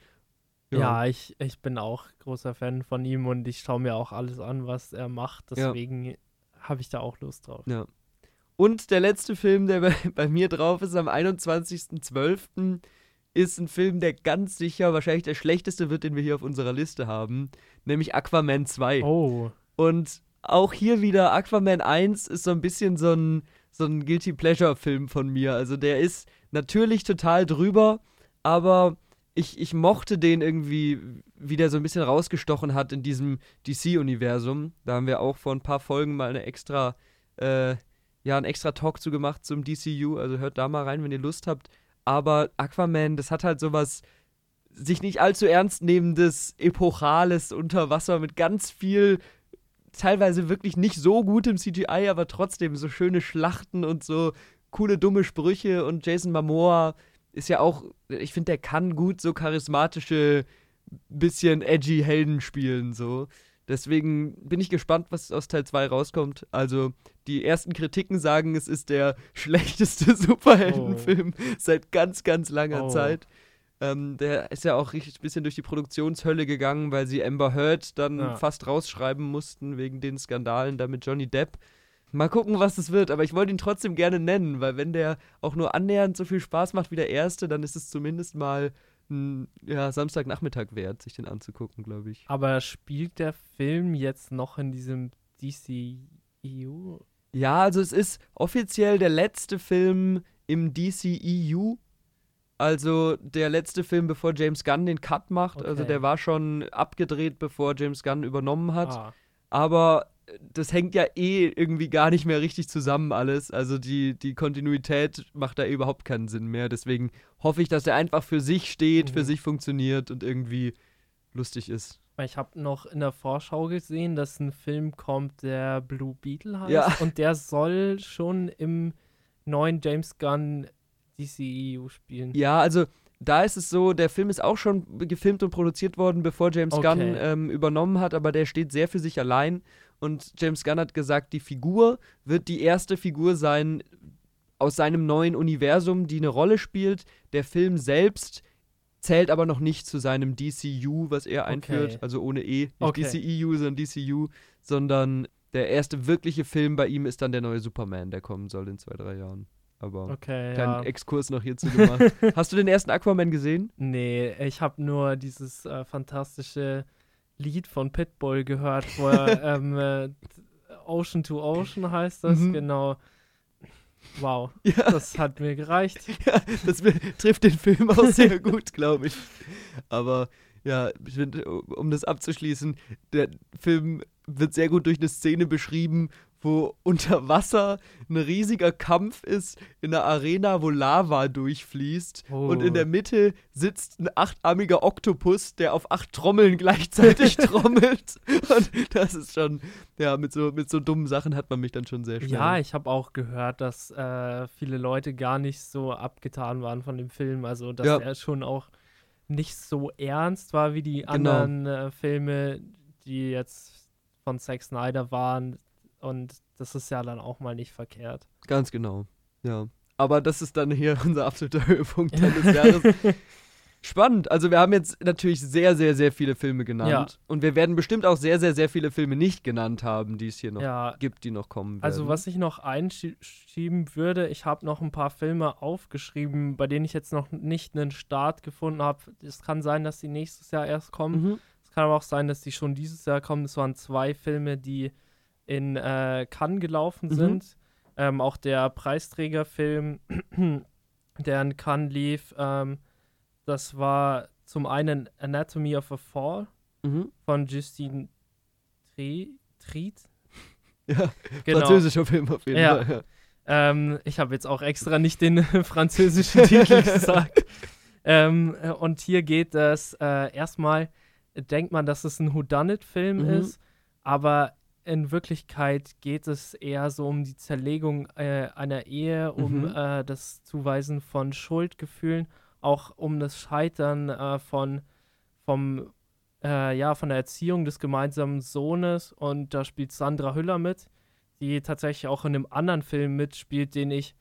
Speaker 2: Ja, ich, ich bin auch großer Fan von ihm und ich schaue mir auch alles an, was er macht.
Speaker 1: Ja.
Speaker 2: Deswegen habe ich da auch Lust drauf.
Speaker 1: Ja. Und der letzte Film, der bei, *laughs* bei mir drauf ist, am 21.12., ist ein Film, der ganz sicher wahrscheinlich der schlechteste wird, den wir hier auf unserer Liste haben, nämlich Aquaman 2.
Speaker 2: Oh,
Speaker 1: Und auch hier wieder Aquaman 1 ist so ein bisschen so ein, so ein Guilty Pleasure-Film von mir. Also der ist natürlich total drüber, aber ich, ich mochte den irgendwie, wie der so ein bisschen rausgestochen hat in diesem DC-Universum. Da haben wir auch vor ein paar Folgen mal eine extra, äh, ja, einen extra Talk zu gemacht zum DCU. Also hört da mal rein, wenn ihr Lust habt. Aber Aquaman, das hat halt sowas sich nicht allzu ernst nehmendes, epochales unter Wasser mit ganz viel teilweise wirklich nicht so gutem CGI, aber trotzdem so schöne Schlachten und so coole dumme Sprüche und Jason Momoa ist ja auch, ich finde, der kann gut so charismatische, bisschen edgy Helden spielen so. Deswegen bin ich gespannt, was aus Teil 2 rauskommt. Also, die ersten Kritiken sagen, es ist der *laughs* schlechteste Superheldenfilm seit ganz, ganz langer
Speaker 2: Oh.
Speaker 1: Zeit. Ähm, der ist ja auch richtig ein bisschen durch die Produktionshölle gegangen, weil sie Amber Heard dann
Speaker 2: Ja.
Speaker 1: fast rausschreiben mussten wegen den Skandalen da mit Johnny Depp. Mal gucken, was es wird, aber ich wollte ihn trotzdem gerne nennen, weil wenn der auch nur annähernd so viel Spaß macht wie der erste, dann ist es zumindest mal ein ja, Samstagnachmittag wert, sich den anzugucken, glaube ich.
Speaker 2: aber spielt der Film jetzt noch in diesem DCEU?
Speaker 1: Ja, also es ist offiziell der letzte Film im DCEU. Also der letzte Film, bevor James Gunn den Cut macht. Also
Speaker 2: Okay.
Speaker 1: der war schon abgedreht, bevor James Gunn übernommen hat.
Speaker 2: Ah,
Speaker 1: Aber das hängt ja eh irgendwie gar nicht mehr richtig zusammen alles. Also die, die Kontinuität macht da eh überhaupt keinen Sinn mehr. Deswegen hoffe ich, dass er einfach für sich steht, für
Speaker 2: Mhm.
Speaker 1: sich funktioniert und irgendwie lustig ist.
Speaker 2: Ich habe noch in der Vorschau gesehen, dass ein Film kommt, der Blue Beetle heißt.
Speaker 1: Ja.
Speaker 2: Und der soll schon im neuen James Gunn DCEU spielen.
Speaker 1: Ja, also da ist es so, der Film ist auch schon gefilmt und produziert worden, bevor James
Speaker 2: Okay.
Speaker 1: Gunn ähm, übernommen hat, aber der steht sehr für sich allein. Und James Gunn hat gesagt, die Figur wird die erste Figur sein aus seinem neuen Universum, die eine Rolle spielt. Der Film selbst zählt aber noch nicht zu seinem DCU, was er einführt,
Speaker 2: Okay.
Speaker 1: also ohne E, nicht
Speaker 2: Okay.
Speaker 1: DCEU, sondern DCU, sondern der erste wirkliche Film bei ihm ist dann der neue Superman, der kommen soll in zwei, drei Jahren. Aber
Speaker 2: Okay,
Speaker 1: kleinen
Speaker 2: ja.
Speaker 1: Exkurs noch hierzu gemacht. *laughs* Hast du den ersten Aquaman gesehen?
Speaker 2: Nee, ich habe nur dieses äh, fantastische Lied von Pitbull gehört, wo er *laughs* ähm, äh, Ocean to Ocean heißt das,
Speaker 1: Mhm.
Speaker 2: genau. Wow,
Speaker 1: Ja,
Speaker 2: das hat mir gereicht. *laughs*
Speaker 1: ja das trifft den Film auch sehr *laughs* gut, glaube ich. Aber ja, ich finde, um das abzuschließen, der Film wird sehr gut durch eine Szene beschrieben, wo unter Wasser ein riesiger Kampf ist in einer Arena, wo Lava durchfließt. Und in
Speaker 2: Oh.
Speaker 1: der Mitte sitzt ein achtarmiger Oktopus, der auf acht Trommeln gleichzeitig *laughs* trommelt. Und das ist schon, ja, mit so, mit so dummen Sachen hat man mich dann schon sehr schnell.
Speaker 2: Ja, ich habe auch gehört, dass äh, viele Leute gar nicht so abgetan waren von dem Film. Also, dass
Speaker 1: Ja.
Speaker 2: er schon auch nicht so ernst war wie die
Speaker 1: Genau.
Speaker 2: anderen äh, Filme, die jetzt von Zack Snyder waren. Und das ist ja dann auch mal nicht verkehrt.
Speaker 1: Ganz genau, ja. Aber das ist dann hier *laughs* unser absoluter Höhepunkt des Jahres. *laughs* Spannend. Also wir haben jetzt natürlich sehr, sehr, sehr viele Filme genannt.
Speaker 2: Ja.
Speaker 1: Und wir werden bestimmt auch sehr, sehr, sehr viele Filme nicht genannt haben, die es hier noch
Speaker 2: ja,
Speaker 1: gibt, die noch kommen werden.
Speaker 2: Also was ich noch einschieben würde, ich habe noch ein paar Filme aufgeschrieben, bei denen ich jetzt noch nicht einen Start gefunden habe. Es kann sein, dass die nächstes Jahr erst kommen.
Speaker 1: Mhm.
Speaker 2: Es kann aber auch sein, dass die schon dieses Jahr kommen. Es waren zwei Filme, die in äh, Cannes gelaufen
Speaker 1: Mhm.
Speaker 2: sind. Ähm, auch der Preisträgerfilm, *clears throat* der in Cannes lief, ähm, das war zum einen Anatomy of a Fall
Speaker 1: Mhm.
Speaker 2: von Justine Tri Triet. *laughs*
Speaker 1: Ja,
Speaker 2: Genau.
Speaker 1: französischer Film auf jeden
Speaker 2: Ja.
Speaker 1: Fall.
Speaker 2: Ähm, ich habe jetzt auch extra nicht den *laughs* französischen Titel *laughs* gesagt. Ähm, äh, und hier geht es äh, erstmal, denkt man, dass es ein Whodunit-Film
Speaker 1: Mhm.
Speaker 2: ist, aber in Wirklichkeit geht es eher so um die Zerlegung äh, einer Ehe, um
Speaker 1: Mhm.
Speaker 2: äh, das Zuweisen von Schuldgefühlen, auch um das Scheitern äh, von, vom, äh, ja, von der Erziehung des gemeinsamen Sohnes. Und da spielt Sandra Hüller mit, die tatsächlich auch in einem anderen Film mitspielt, den ich,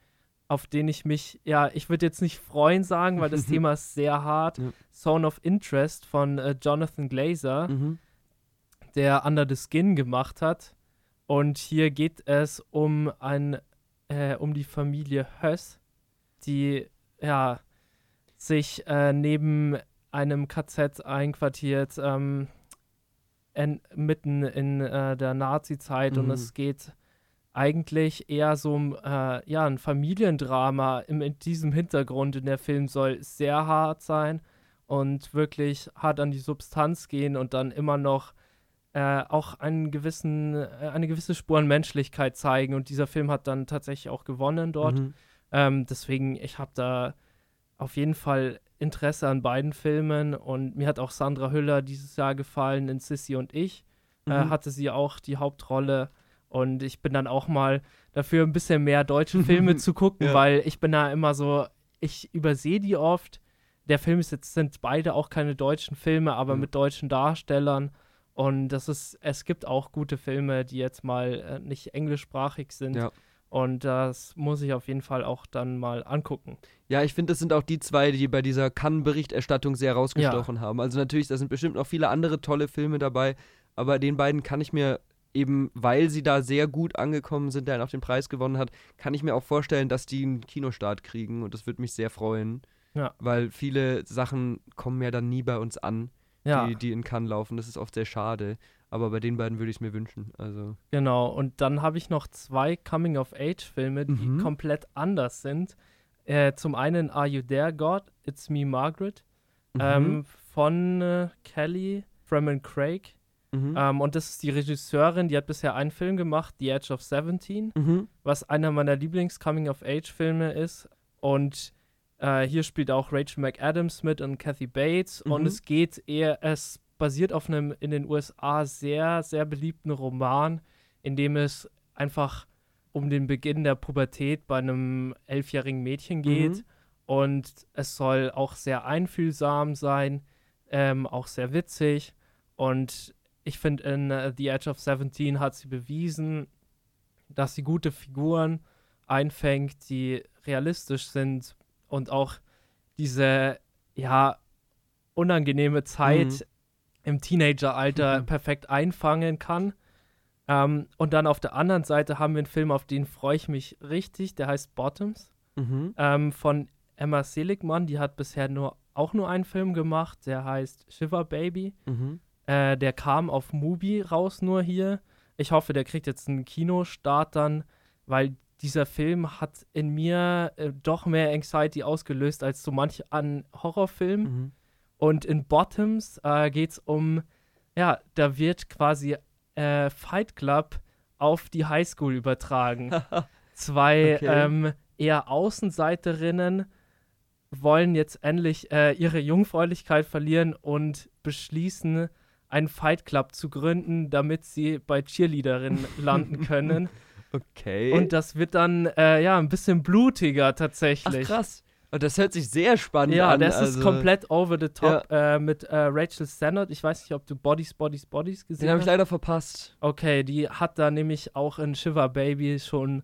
Speaker 2: auf den ich mich, ja, ich würde jetzt nicht freuen sagen, weil das *laughs* Thema ist sehr hart.
Speaker 1: Ja.
Speaker 2: Zone of Interest von äh, Jonathan Glazer
Speaker 1: Mhm.
Speaker 2: Der Under the Skin gemacht hat. Und hier geht es um ein, äh, um die Familie Höss, die ja sich äh, neben einem KZ einquartiert, ähm, en, mitten in äh, der Nazi-Zeit und
Speaker 1: Mhm.
Speaker 2: es geht eigentlich eher so um äh, ja, ein Familiendrama im, in diesem Hintergrund. Und der Film soll sehr hart sein und wirklich hart an die Substanz gehen und dann immer noch äh, auch einen gewissen, äh, eine gewisse Spur an Menschlichkeit zeigen. Und dieser Film hat dann tatsächlich auch gewonnen dort.
Speaker 1: Mhm.
Speaker 2: Ähm, deswegen, ich habe da auf jeden Fall Interesse an beiden Filmen und mir hat auch Sandra Hüller dieses Jahr gefallen in Sissy und ich. Äh,
Speaker 1: Mhm.
Speaker 2: hatte sie auch die Hauptrolle und ich bin dann auch mal dafür ein bisschen mehr deutsche Filme *laughs* zu gucken,
Speaker 1: Ja.
Speaker 2: weil ich bin da immer so, ich übersehe die oft. Der Film ist jetzt, sind beide auch keine deutschen Filme, aber
Speaker 1: Ja.
Speaker 2: mit deutschen Darstellern. Und das ist, es gibt auch gute Filme, die jetzt mal äh, nicht englischsprachig sind.
Speaker 1: Ja.
Speaker 2: Und das muss ich auf jeden Fall auch dann mal angucken.
Speaker 1: Ja, ich finde, das sind auch die zwei, die bei dieser Cannes-Berichterstattung sehr rausgestochen haben. Also natürlich, da sind bestimmt noch viele andere tolle Filme dabei, aber den beiden kann ich mir eben, weil sie da sehr gut angekommen sind, der auch den Preis gewonnen hat, kann ich mir auch vorstellen, dass die einen Kinostart kriegen und das würde mich sehr freuen.
Speaker 2: Ja.
Speaker 1: Weil viele Sachen kommen ja dann nie bei uns an,
Speaker 2: Ja,
Speaker 1: die, die in Cannes laufen. Das ist oft sehr schade. Aber bei den beiden würde ich es mir wünschen. Also.
Speaker 2: genau. Und dann habe ich noch zwei Coming-of-Age-Filme, die
Speaker 1: Mhm.
Speaker 2: komplett anders sind. Äh, zum einen Are You There, God? It's Me, Margaret. Ähm, von äh, Kelly Freeman Craig.
Speaker 1: mhm.
Speaker 2: Ähm, und das ist die Regisseurin, die hat bisher einen Film gemacht, The Edge of 17.
Speaker 1: Mhm.
Speaker 2: was einer meiner Lieblings-Coming-of-Age-Filme ist. Und äh, hier spielt auch Rachel McAdams mit und Kathy Bates. Und
Speaker 1: Mhm.
Speaker 2: es geht eher, es basiert auf einem in den USA sehr, sehr beliebten Roman, in dem es einfach um den Beginn der Pubertät bei einem elfjährigen Mädchen geht.
Speaker 1: Mhm.
Speaker 2: Und es soll auch sehr einfühlsam sein, ähm, auch sehr witzig. Und ich finde, in äh, The Edge of 17 hat sie bewiesen, dass sie gute Figuren einfängt, die realistisch sind und auch diese, ja, unangenehme Zeit
Speaker 1: Mhm.
Speaker 2: im Teenageralter
Speaker 1: Mhm.
Speaker 2: perfekt einfangen kann. Ähm, und dann auf der anderen Seite haben wir einen Film, auf den freue ich mich richtig, der heißt Bottoms
Speaker 1: Mhm.
Speaker 2: ähm, von Emma Seligman. Die hat bisher nur auch nur einen Film gemacht, der heißt Shiver Baby.
Speaker 1: Mhm.
Speaker 2: Äh, der kam auf Mubi raus nur hier. Ich hoffe, der kriegt jetzt einen Kinostart dann, weil dieser Film hat in mir äh, doch mehr Anxiety ausgelöst als so manch an Horrorfilm.
Speaker 1: Mhm.
Speaker 2: Und in Bottoms äh, geht es um, ja, da wird quasi äh, Fight Club auf die Highschool übertragen. *laughs* Zwei
Speaker 1: Okay.
Speaker 2: ähm, eher Außenseiterinnen wollen jetzt endlich äh, ihre Jungfräulichkeit verlieren und beschließen, einen Fight Club zu gründen, damit sie bei Cheerleaderinnen landen *laughs* können.
Speaker 1: Okay.
Speaker 2: Und das wird dann äh, ja ein bisschen blutiger
Speaker 1: Ach
Speaker 2: tatsächlich.
Speaker 1: krass. Und das hört sich sehr spannend
Speaker 2: Ja,
Speaker 1: an.
Speaker 2: das
Speaker 1: also,
Speaker 2: ist komplett over the top äh, mit äh, Rachel Sennett. Ich weiß nicht, ob du Bodies, Bodies, Bodies
Speaker 1: Den
Speaker 2: gesehen
Speaker 1: habe ich
Speaker 2: hast.
Speaker 1: leider verpasst.
Speaker 2: Okay, die hat da nämlich auch in Shiver Baby schon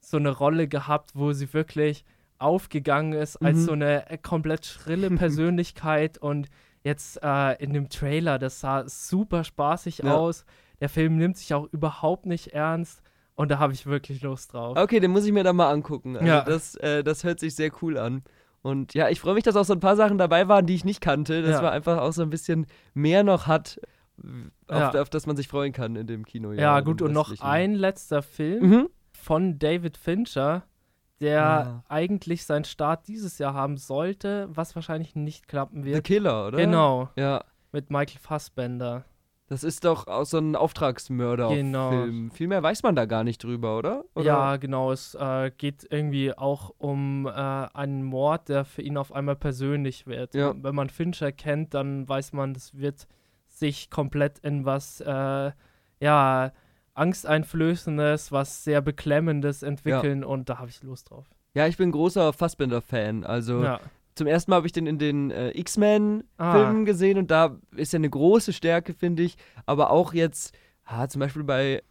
Speaker 2: so eine Rolle gehabt, wo sie wirklich aufgegangen ist als
Speaker 1: Mhm.
Speaker 2: so eine äh, komplett schrille *laughs* Persönlichkeit und jetzt äh, in dem Trailer, das sah super spaßig
Speaker 1: Ja.
Speaker 2: aus. Der Film nimmt sich auch überhaupt nicht ernst und da habe ich wirklich Lust drauf.
Speaker 1: Okay, den muss ich mir dann mal angucken. Also
Speaker 2: Ja.
Speaker 1: das, äh, das hört sich sehr cool an. Und ja, ich freue mich, dass auch so ein paar Sachen dabei waren, die ich nicht kannte, dass
Speaker 2: Ja.
Speaker 1: man einfach auch so ein bisschen mehr noch hat, auf,
Speaker 2: Ja.
Speaker 1: auf das man sich freuen kann in dem Kino.
Speaker 2: Ja, gut, und noch ein letzter Film.
Speaker 1: Mhm.
Speaker 2: von David Fincher, der
Speaker 1: Ah.
Speaker 2: eigentlich seinen Start dieses Jahr haben sollte, was wahrscheinlich nicht klappen
Speaker 1: The
Speaker 2: wird.
Speaker 1: Killer, oder?
Speaker 2: Genau,
Speaker 1: Ja,
Speaker 2: mit Michael Fassbender.
Speaker 1: Das ist doch auch so ein Auftragsmörder-Film.
Speaker 2: Genau.
Speaker 1: Viel mehr weiß man da gar nicht drüber, oder? oder?
Speaker 2: Ja, genau. Es äh, geht irgendwie auch um äh, einen Mord, der für ihn auf einmal persönlich wird.
Speaker 1: Ja.
Speaker 2: Wenn man Fincher kennt, dann weiß man, das wird sich komplett in was, äh, ja, Angsteinflößendes, was sehr Beklemmendes entwickeln und da habe ich Lust drauf.
Speaker 1: Ja, ich bin großer Fassbender-Fan. Also
Speaker 2: Ja.
Speaker 1: Zum ersten Mal habe ich den in den äh, X-Men-Filmen
Speaker 2: Ah.
Speaker 1: gesehen und da ist er eine große Stärke, finde ich. Aber auch jetzt, ah, zum Beispiel bei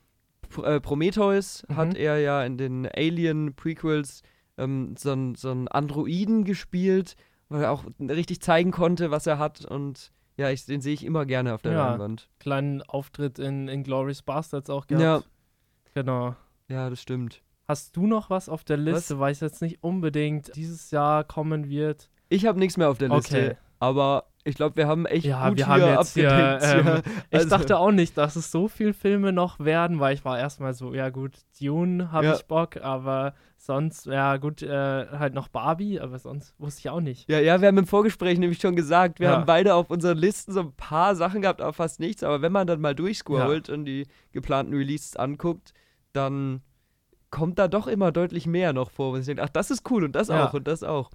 Speaker 1: äh, Prometheus
Speaker 2: Mhm.
Speaker 1: hat er ja in den Alien-Prequels ähm, so einen so Androiden gespielt, weil er auch richtig zeigen konnte, was er hat. Und ja, ich, den sehe ich immer gerne auf der
Speaker 2: Ja.
Speaker 1: Leinwand.
Speaker 2: Kleinen Auftritt in, in Glorious Bastards auch
Speaker 1: Ja.
Speaker 2: gehabt. Genau.
Speaker 1: Ja, das stimmt.
Speaker 2: Hast du noch was auf der Liste, weil es jetzt nicht unbedingt dieses Jahr kommen wird?
Speaker 1: Ich habe nichts mehr auf der Liste,
Speaker 2: Okay.
Speaker 1: aber ich glaube, wir haben echt
Speaker 2: Ja,
Speaker 1: gut
Speaker 2: wir
Speaker 1: hier
Speaker 2: haben jetzt hier, ähm,
Speaker 1: ja. *laughs*
Speaker 2: Ich
Speaker 1: Also-
Speaker 2: dachte auch nicht, dass es so viele Filme noch werden, weil ich war erstmal so, ja gut, Dune habe
Speaker 1: Ja.
Speaker 2: ich Bock, aber sonst, ja gut, äh, halt noch Barbie, aber sonst wusste ich auch nicht.
Speaker 1: Ja, ja, wir haben im Vorgespräch nämlich schon gesagt, wir
Speaker 2: Ja.
Speaker 1: haben beide auf unseren Listen so ein paar Sachen gehabt, aber fast nichts. Aber wenn man dann mal durchscrollt und die geplanten Releases anguckt, dann kommt da doch immer deutlich mehr noch vor. Und ich denke, ach, das ist cool und das auch und das auch.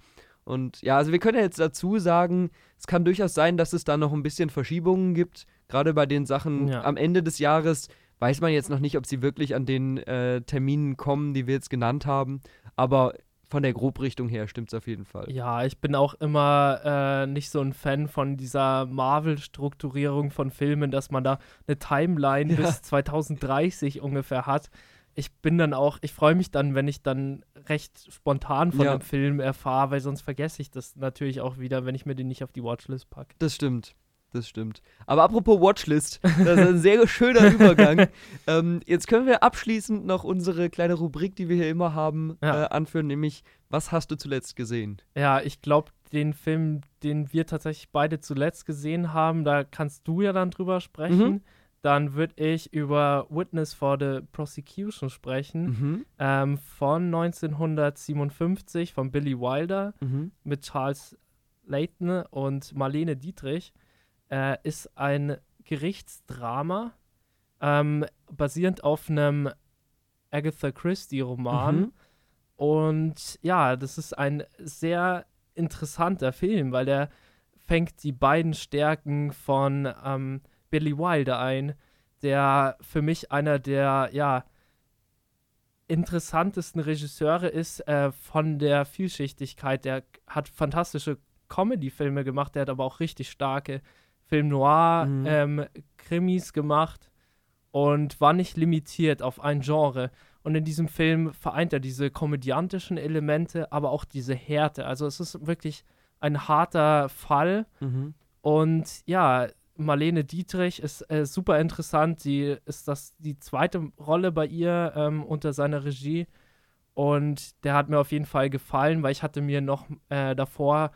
Speaker 1: Und ja, also wir können ja jetzt dazu sagen, es kann durchaus sein, dass es da noch ein bisschen Verschiebungen gibt. Gerade bei den Sachen
Speaker 2: Ja.
Speaker 1: am Ende des Jahres weiß man jetzt noch nicht, ob sie wirklich an den äh, Terminen kommen, die wir jetzt genannt haben. Aber von der Grobrichtung her stimmt es auf jeden Fall.
Speaker 2: Ja, ich bin auch immer äh, nicht so ein Fan von dieser Marvel-Strukturierung von Filmen, dass man da eine Timeline
Speaker 1: Ja.
Speaker 2: bis 2030 ungefähr hat. Ich bin dann auch, ich freue mich dann, wenn ich dann recht spontan von
Speaker 1: Ja.
Speaker 2: dem Film erfahre, weil sonst vergesse ich das natürlich auch wieder, wenn ich mir den nicht auf die Watchlist packe.
Speaker 1: Das stimmt. Das stimmt. Aber apropos Watchlist, das ist ein sehr *laughs* schöner Übergang. ähm, jetzt können wir abschließend noch unsere kleine Rubrik, die wir hier immer haben,
Speaker 2: Ja.
Speaker 1: äh, anführen, nämlich Was hast du zuletzt gesehen?
Speaker 2: Ja, ich glaube, den Film, den wir tatsächlich beide zuletzt gesehen haben, da kannst du ja dann drüber sprechen.
Speaker 1: Mhm.
Speaker 2: Dann würde ich über Witness for the Prosecution sprechen.
Speaker 1: Mhm.
Speaker 2: ähm, von 1957 von Billy Wilder
Speaker 1: Mhm.
Speaker 2: mit Charles Layton und Marlene Dietrich. Äh, ist ein Gerichtsdrama, ähm, basierend auf einem Agatha Christie-Roman.
Speaker 1: Mhm.
Speaker 2: Und ja, das ist ein sehr interessanter Film, weil der fängt die beiden Stärken von ähm, Billy Wilder ein, der für mich einer der, ja, interessantesten Regisseure ist äh, von der Vielschichtigkeit. Der hat fantastische Comedy-Filme gemacht, der hat aber auch richtig starke Film Noir, mhm. ähm, Krimis gemacht und war nicht limitiert auf ein Genre. Und in diesem Film vereint er diese komödiantischen Elemente, aber auch diese Härte. Also es ist wirklich ein harter Fall. Mhm. Und ja, Marlene Dietrich ist äh, super interessant. Sie ist das die zweite Rolle bei ihr ähm, unter seiner Regie. Und der hat mir auf jeden Fall gefallen, weil ich hatte mir noch äh, davor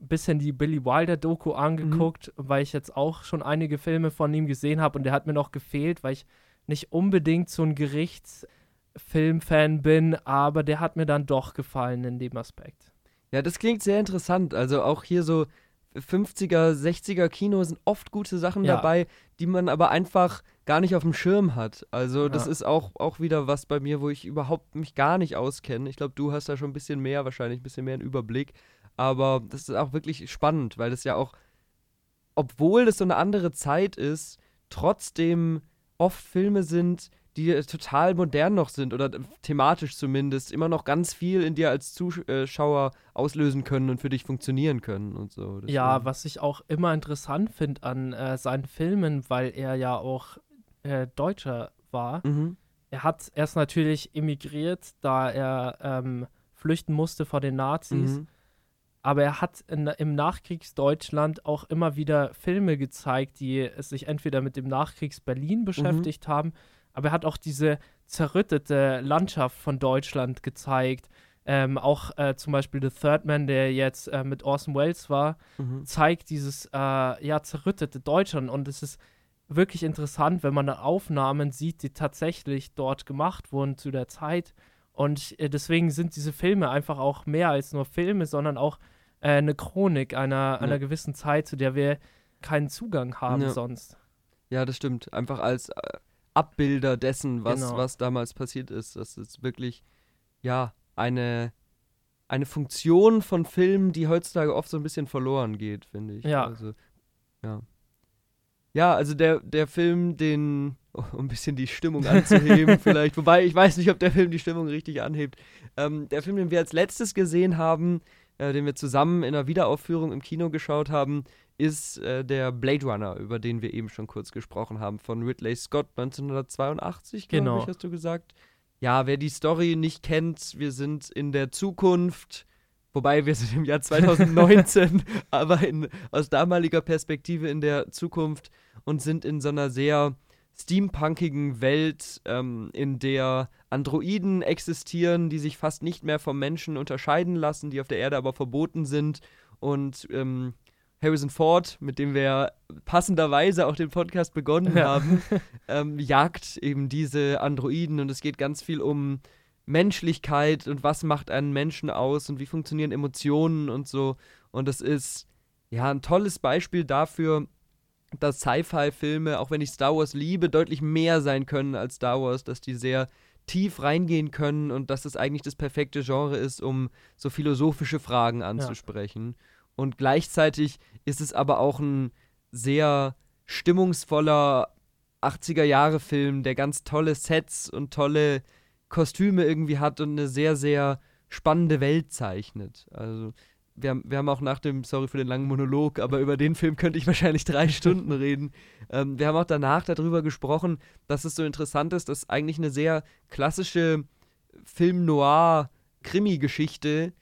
Speaker 2: ein bisschen die Billy Wilder Doku angeguckt, mhm. weil ich jetzt auch schon einige Filme von ihm gesehen habe und der hat mir noch gefehlt, weil ich nicht unbedingt so ein Gerichtsfilmfan bin, aber der hat mir dann doch gefallen in dem Aspekt.
Speaker 1: Ja, das klingt sehr interessant. Also auch hier so 50er, 60er Kino sind oft gute Sachen ja. dabei, die man aber einfach gar nicht auf dem Schirm hat. Also das ja. ist auch, auch wieder was bei mir, wo ich überhaupt mich gar nicht auskenne. Ich glaube, du hast da schon ein bisschen mehr, wahrscheinlich ein bisschen mehr einen Überblick. Aber das ist auch wirklich spannend, weil das ja auch, obwohl das so eine andere Zeit ist, trotzdem oft Filme sind, die total modern noch sind oder thematisch zumindest immer noch ganz viel in dir als Zuschauer auslösen können und für dich funktionieren können und so.
Speaker 2: Deswegen. Ja, was ich auch immer interessant finde an äh, seinen Filmen, weil er ja auch äh, Deutscher war. Mhm. Er hat erst natürlich emigriert, da er ähm, flüchten musste vor den Nazis. Mhm. Aber er hat in, im Nachkriegsdeutschland auch immer wieder Filme gezeigt, die sich entweder mit dem Nachkriegs-Berlin beschäftigt mhm. haben, aber er hat auch diese zerrüttete Landschaft von Deutschland gezeigt. Ähm, auch äh, zum Beispiel The Third Man, der jetzt äh, mit Orson Welles war, mhm. zeigt dieses äh, ja, zerrüttete Deutschland. Und es ist wirklich interessant, wenn man da Aufnahmen sieht, die tatsächlich dort gemacht wurden zu der Zeit. Und äh, deswegen sind diese Filme einfach auch mehr als nur Filme, sondern auch äh, eine Chronik einer, ja. einer gewissen Zeit, zu der wir keinen Zugang haben ja. sonst.
Speaker 1: Ja, das stimmt. Einfach als äh, Abbilder dessen, was, genau. was damals passiert ist. Das ist wirklich, ja, eine, eine Funktion von Filmen, die heutzutage oft so ein bisschen verloren geht, finde ich.
Speaker 2: Ja.
Speaker 1: Also, ja. Ja, also der, der Film, den, oh, *laughs* um ein bisschen die Stimmung anzuheben, *laughs* vielleicht, wobei ich weiß nicht, ob der Film die Stimmung richtig anhebt. Ähm, der Film, den wir als letztes gesehen haben, äh, den wir zusammen in einer Wiederaufführung im Kino geschaut haben, ist äh, der Blade Runner, über den wir eben schon kurz gesprochen haben, von Ridley Scott 1982, glaube genau. ich, hast du gesagt. Ja, wer die Story nicht kennt, wir sind in der Zukunft, wobei wir sind im Jahr 2019, *laughs* *laughs* aber in, aus damaliger Perspektive in der Zukunft und sind in so einer sehr steampunkigen Welt, ähm, in der Androiden existieren, die sich fast nicht mehr vom Menschen unterscheiden lassen, die auf der Erde aber verboten sind und ähm, Harrison Ford, mit dem wir passenderweise auch den Podcast begonnen ja. haben, *laughs* ähm, jagt eben diese Androiden und es geht ganz viel um Menschlichkeit und was macht einen Menschen aus und wie funktionieren Emotionen und so. Und das ist ja ein tolles Beispiel dafür, dass Sci-Fi-Filme, auch wenn ich Star Wars liebe, deutlich mehr sein können als Star Wars, dass die sehr tief reingehen können und dass es eigentlich das perfekte Genre ist, um so philosophische Fragen anzusprechen. Ja. Und gleichzeitig ist es aber auch ein sehr stimmungsvoller 80er-Jahre-Film, der ganz tolle Sets und tolle Kostüme irgendwie hat und eine sehr, sehr spannende Welt zeichnet. Also wir haben, wir haben auch nach dem, sorry für den langen Monolog, aber über den Film könnte ich wahrscheinlich drei *laughs* Stunden reden. Ähm, wir haben auch danach darüber gesprochen, dass es so interessant ist, dass eigentlich eine sehr klassische Film-Noir-Krimi-Geschichte,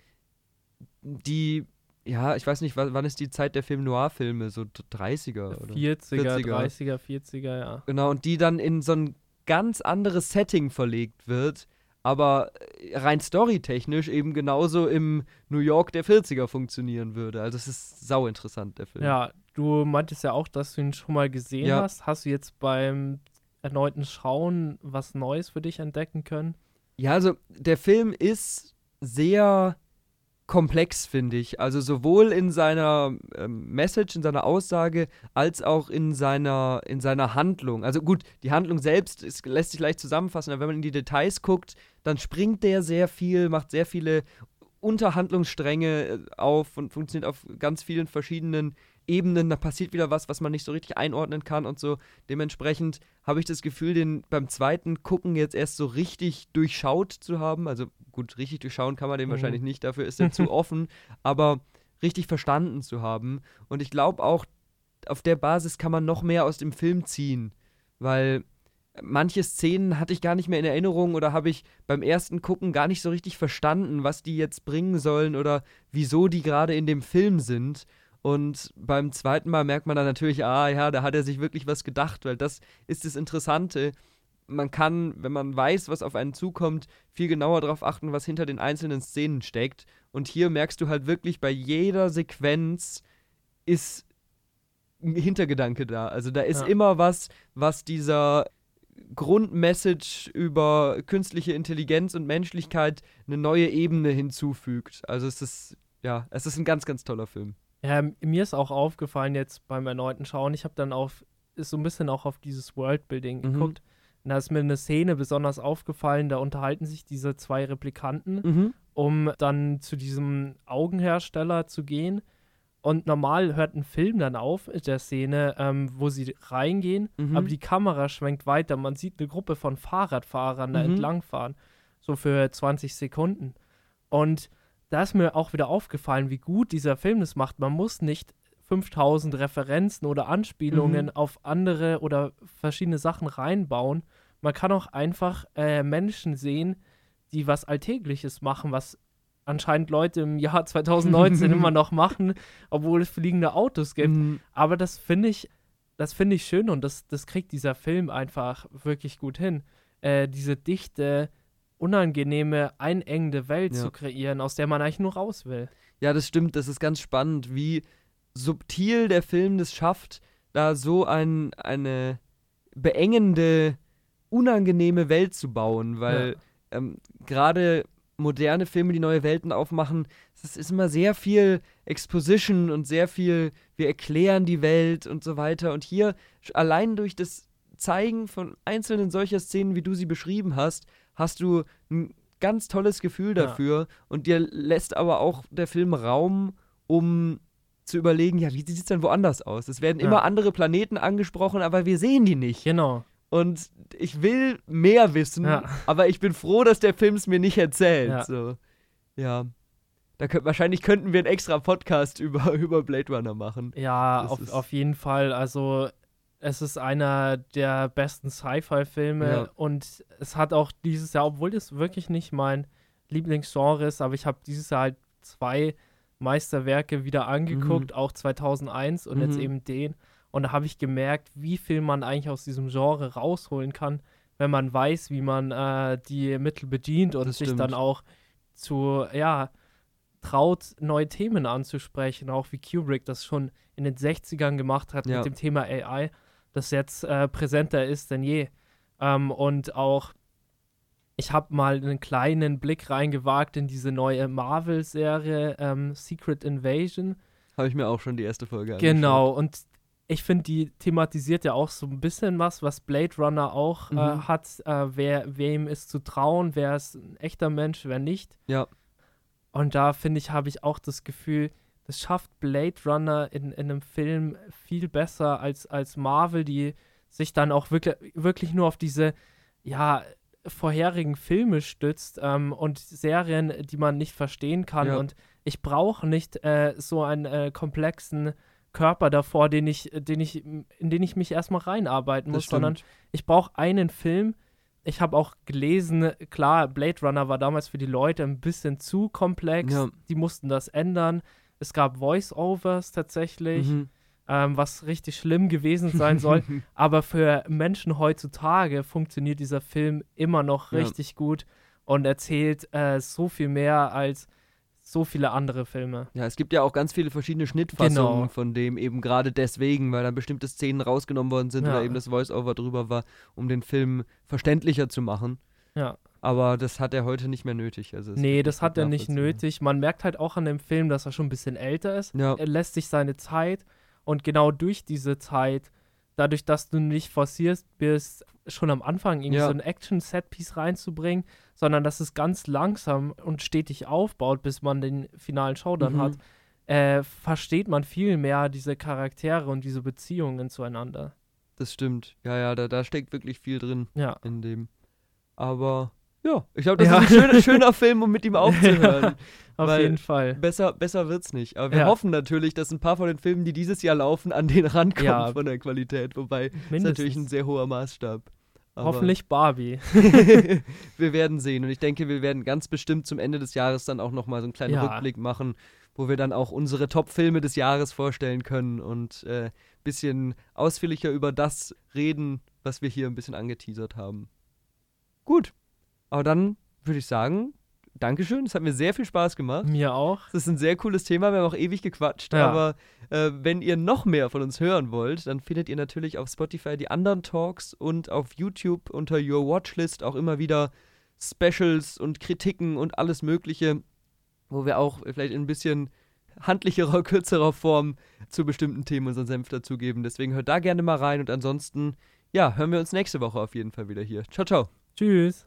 Speaker 1: die ja, ich weiß nicht, wann ist die Zeit der Film-Noir-Filme? So 30er oder
Speaker 2: 40er, 40er, 30er, 40er, ja.
Speaker 1: Genau, und die dann in so ein ganz anderes Setting verlegt wird, aber rein storytechnisch eben genauso im New York der 40er funktionieren würde. Also es ist sau interessant, der Film.
Speaker 2: Ja, du meintest ja auch, dass du ihn schon mal gesehen ja. hast. Hast du jetzt beim erneuten Schauen was Neues für dich entdecken können?
Speaker 1: Ja, also der Film ist sehr komplex, finde ich. Also sowohl in seiner ähm, Message, in seiner Aussage, als auch in seiner, in seiner Handlung. Also gut, die Handlung selbst ist, lässt sich leicht zusammenfassen, aber wenn man in die Details guckt, dann springt der sehr viel, macht sehr viele Unterhandlungsstränge äh, auf und funktioniert auf ganz vielen verschiedenen Ebenen, da passiert wieder was, was man nicht so richtig einordnen kann und so. Dementsprechend habe ich das Gefühl, den beim zweiten Gucken jetzt erst so richtig durchschaut zu haben. Also gut, richtig durchschauen kann man den mhm. wahrscheinlich nicht, dafür ist *laughs* er zu offen, aber richtig verstanden zu haben. Und ich glaube auch, auf der Basis kann man noch mehr aus dem Film ziehen, weil manche Szenen hatte ich gar nicht mehr in Erinnerung oder habe ich beim ersten Gucken gar nicht so richtig verstanden, was die jetzt bringen sollen oder wieso die gerade in dem Film sind. Und beim zweiten Mal merkt man dann natürlich, ah ja, da hat er sich wirklich was gedacht, weil das ist das Interessante. Man kann, wenn man weiß, was auf einen zukommt, viel genauer darauf achten, was hinter den einzelnen Szenen steckt. Und hier merkst du halt wirklich, bei jeder Sequenz ist ein Hintergedanke da. Also da ist ja. immer was, was dieser Grundmessage über künstliche Intelligenz und Menschlichkeit eine neue Ebene hinzufügt. Also es ist, ja, es ist ein ganz, ganz toller Film.
Speaker 2: Ja, mir ist auch aufgefallen jetzt beim erneuten Schauen, ich habe dann auf, ist so ein bisschen auch auf dieses Worldbuilding mhm. geguckt. Und da ist mir eine Szene besonders aufgefallen, da unterhalten sich diese zwei Replikanten, mhm. um dann zu diesem Augenhersteller zu gehen. Und normal hört ein Film dann auf in der Szene, ähm, wo sie reingehen, mhm. aber die Kamera schwenkt weiter. Man sieht eine Gruppe von Fahrradfahrern da mhm. entlangfahren, so für 20 Sekunden. Und da ist mir auch wieder aufgefallen, wie gut dieser Film das macht. Man muss nicht 5000 Referenzen oder Anspielungen mhm. auf andere oder verschiedene Sachen reinbauen. Man kann auch einfach äh, Menschen sehen, die was Alltägliches machen, was anscheinend Leute im Jahr *laughs* 2019 immer noch machen, obwohl es fliegende Autos gibt. Mhm. Aber das finde ich, das finde ich schön und das, das kriegt dieser Film einfach wirklich gut hin. Äh, diese dichte, unangenehme, einengende Welt ja. zu kreieren, aus der man eigentlich nur raus will.
Speaker 1: Ja, das stimmt. Das ist ganz spannend, wie subtil der Film das schafft, da so ein, eine beengende, unangenehme Welt zu bauen, weil ja. ähm, gerade moderne Filme, die neue Welten aufmachen, es ist immer sehr viel Exposition und sehr viel, wir erklären die Welt und so weiter. Und hier allein durch das Zeigen von einzelnen solcher Szenen, wie du sie beschrieben hast, hast du ein ganz tolles Gefühl dafür ja. und dir lässt aber auch der Film Raum, um zu überlegen, ja, wie sieht es denn woanders aus? Es werden ja. immer andere Planeten angesprochen, aber wir sehen die nicht.
Speaker 2: Genau.
Speaker 1: Und ich will mehr wissen, ja. aber ich bin froh, dass der Film es mir nicht erzählt. Ja. So. ja. Da könnt, wahrscheinlich könnten wir einen extra Podcast *laughs* über, über Blade Runner machen.
Speaker 2: Ja, auf, auf jeden Fall. Also es ist einer der besten Sci-Fi-Filme ja. und es hat auch dieses Jahr, obwohl das wirklich nicht mein Lieblingsgenre ist, aber ich habe dieses Jahr halt zwei Meisterwerke wieder angeguckt, mhm. auch 2001 und mhm. jetzt eben den. Und da habe ich gemerkt, wie viel man eigentlich aus diesem Genre rausholen kann, wenn man weiß, wie man äh, die Mittel bedient und das sich stimmt. dann auch zu, ja, traut, neue Themen anzusprechen, auch wie Kubrick das schon in den 60ern gemacht hat ja. mit dem Thema AI das jetzt äh, präsenter ist denn je. Ähm, und auch, ich habe mal einen kleinen Blick reingewagt in diese neue Marvel-Serie ähm, Secret Invasion.
Speaker 1: Habe ich mir auch schon die erste Folge
Speaker 2: angeschaut. Genau, und ich finde, die thematisiert ja auch so ein bisschen was, was Blade Runner auch äh, mhm. äh, hat. Äh, wer, wem ist zu trauen, wer ist ein echter Mensch, wer nicht.
Speaker 1: Ja.
Speaker 2: Und da finde ich, habe ich auch das Gefühl, das schafft Blade Runner in, in einem Film viel besser als, als Marvel, die sich dann auch wirklich, wirklich nur auf diese, ja, vorherigen Filme stützt ähm, und Serien, die man nicht verstehen kann. Ja. Und ich brauche nicht äh, so einen äh, komplexen Körper davor, den ich, den ich, in den ich mich erstmal reinarbeiten muss, sondern ich brauche einen Film. Ich habe auch gelesen, klar, Blade Runner war damals für die Leute ein bisschen zu komplex. Ja. Die mussten das ändern. Es gab Voice-Overs tatsächlich, mhm. ähm, was richtig schlimm gewesen sein soll. *laughs* Aber für Menschen heutzutage funktioniert dieser Film immer noch ja. richtig gut und erzählt äh, so viel mehr als so viele andere Filme.
Speaker 1: Ja, es gibt ja auch ganz viele verschiedene Schnittfassungen genau. von dem, eben gerade deswegen, weil dann bestimmte Szenen rausgenommen worden sind ja. oder eben das Voice-Over drüber war, um den Film verständlicher zu machen.
Speaker 2: Ja.
Speaker 1: Aber das hat er heute nicht mehr nötig. Also
Speaker 2: nee, das hat er nicht nötig. Man merkt halt auch an dem Film, dass er schon ein bisschen älter ist. Ja. Er lässt sich seine Zeit und genau durch diese Zeit, dadurch, dass du nicht forcierst bist, schon am Anfang irgendwie ja. so ein Action-Set-Piece reinzubringen, sondern dass es ganz langsam und stetig aufbaut, bis man den finalen Showdown mhm. hat, äh, versteht man viel mehr diese Charaktere und diese Beziehungen zueinander.
Speaker 1: Das stimmt. Ja, ja, da, da steckt wirklich viel drin
Speaker 2: Ja.
Speaker 1: in dem. Aber ja, ich glaube, das
Speaker 2: Ja.
Speaker 1: ist ein schöner, *laughs* schöner Film, um mit ihm aufzuhören.
Speaker 2: Auf
Speaker 1: Weil-
Speaker 2: jeden Fall.
Speaker 1: Besser, besser wird's nicht. Aber wir
Speaker 2: Ja.
Speaker 1: hoffen natürlich, dass ein paar von den Filmen, die dieses Jahr laufen, an den rankommen
Speaker 2: Ja.
Speaker 1: von der Qualität. Wobei, ist
Speaker 2: Mindestens.
Speaker 1: natürlich ein sehr hoher Maßstab. Aber
Speaker 2: Hoffentlich Barbie. *laughs*
Speaker 1: wir werden sehen. Und ich denke, wir werden ganz bestimmt zum Ende des Jahres dann auch nochmal so einen kleinen
Speaker 2: Ja.
Speaker 1: Rückblick machen, wo wir dann auch unsere Top-Filme des Jahres vorstellen können und ein äh, bisschen ausführlicher über das reden, was wir hier ein bisschen angeteasert haben. Gut. Aber dann würde ich sagen, Dankeschön. Es hat mir sehr viel Spaß gemacht.
Speaker 2: Mir auch.
Speaker 1: Das ist ein sehr cooles Thema. Wir haben auch ewig gequatscht.
Speaker 2: Ja.
Speaker 1: Aber äh, wenn ihr noch mehr von uns hören wollt, dann findet ihr natürlich auf Spotify die anderen Talks und auf YouTube unter Your Watchlist auch immer wieder Specials und Kritiken und alles Mögliche, wo wir auch vielleicht in ein bisschen handlicherer, *laughs* kürzerer Form zu bestimmten Themen unseren Senf dazugeben. Deswegen hört da gerne mal rein und ansonsten, ja, hören wir uns nächste Woche auf jeden Fall wieder hier. Ciao, ciao.
Speaker 2: Tschüss.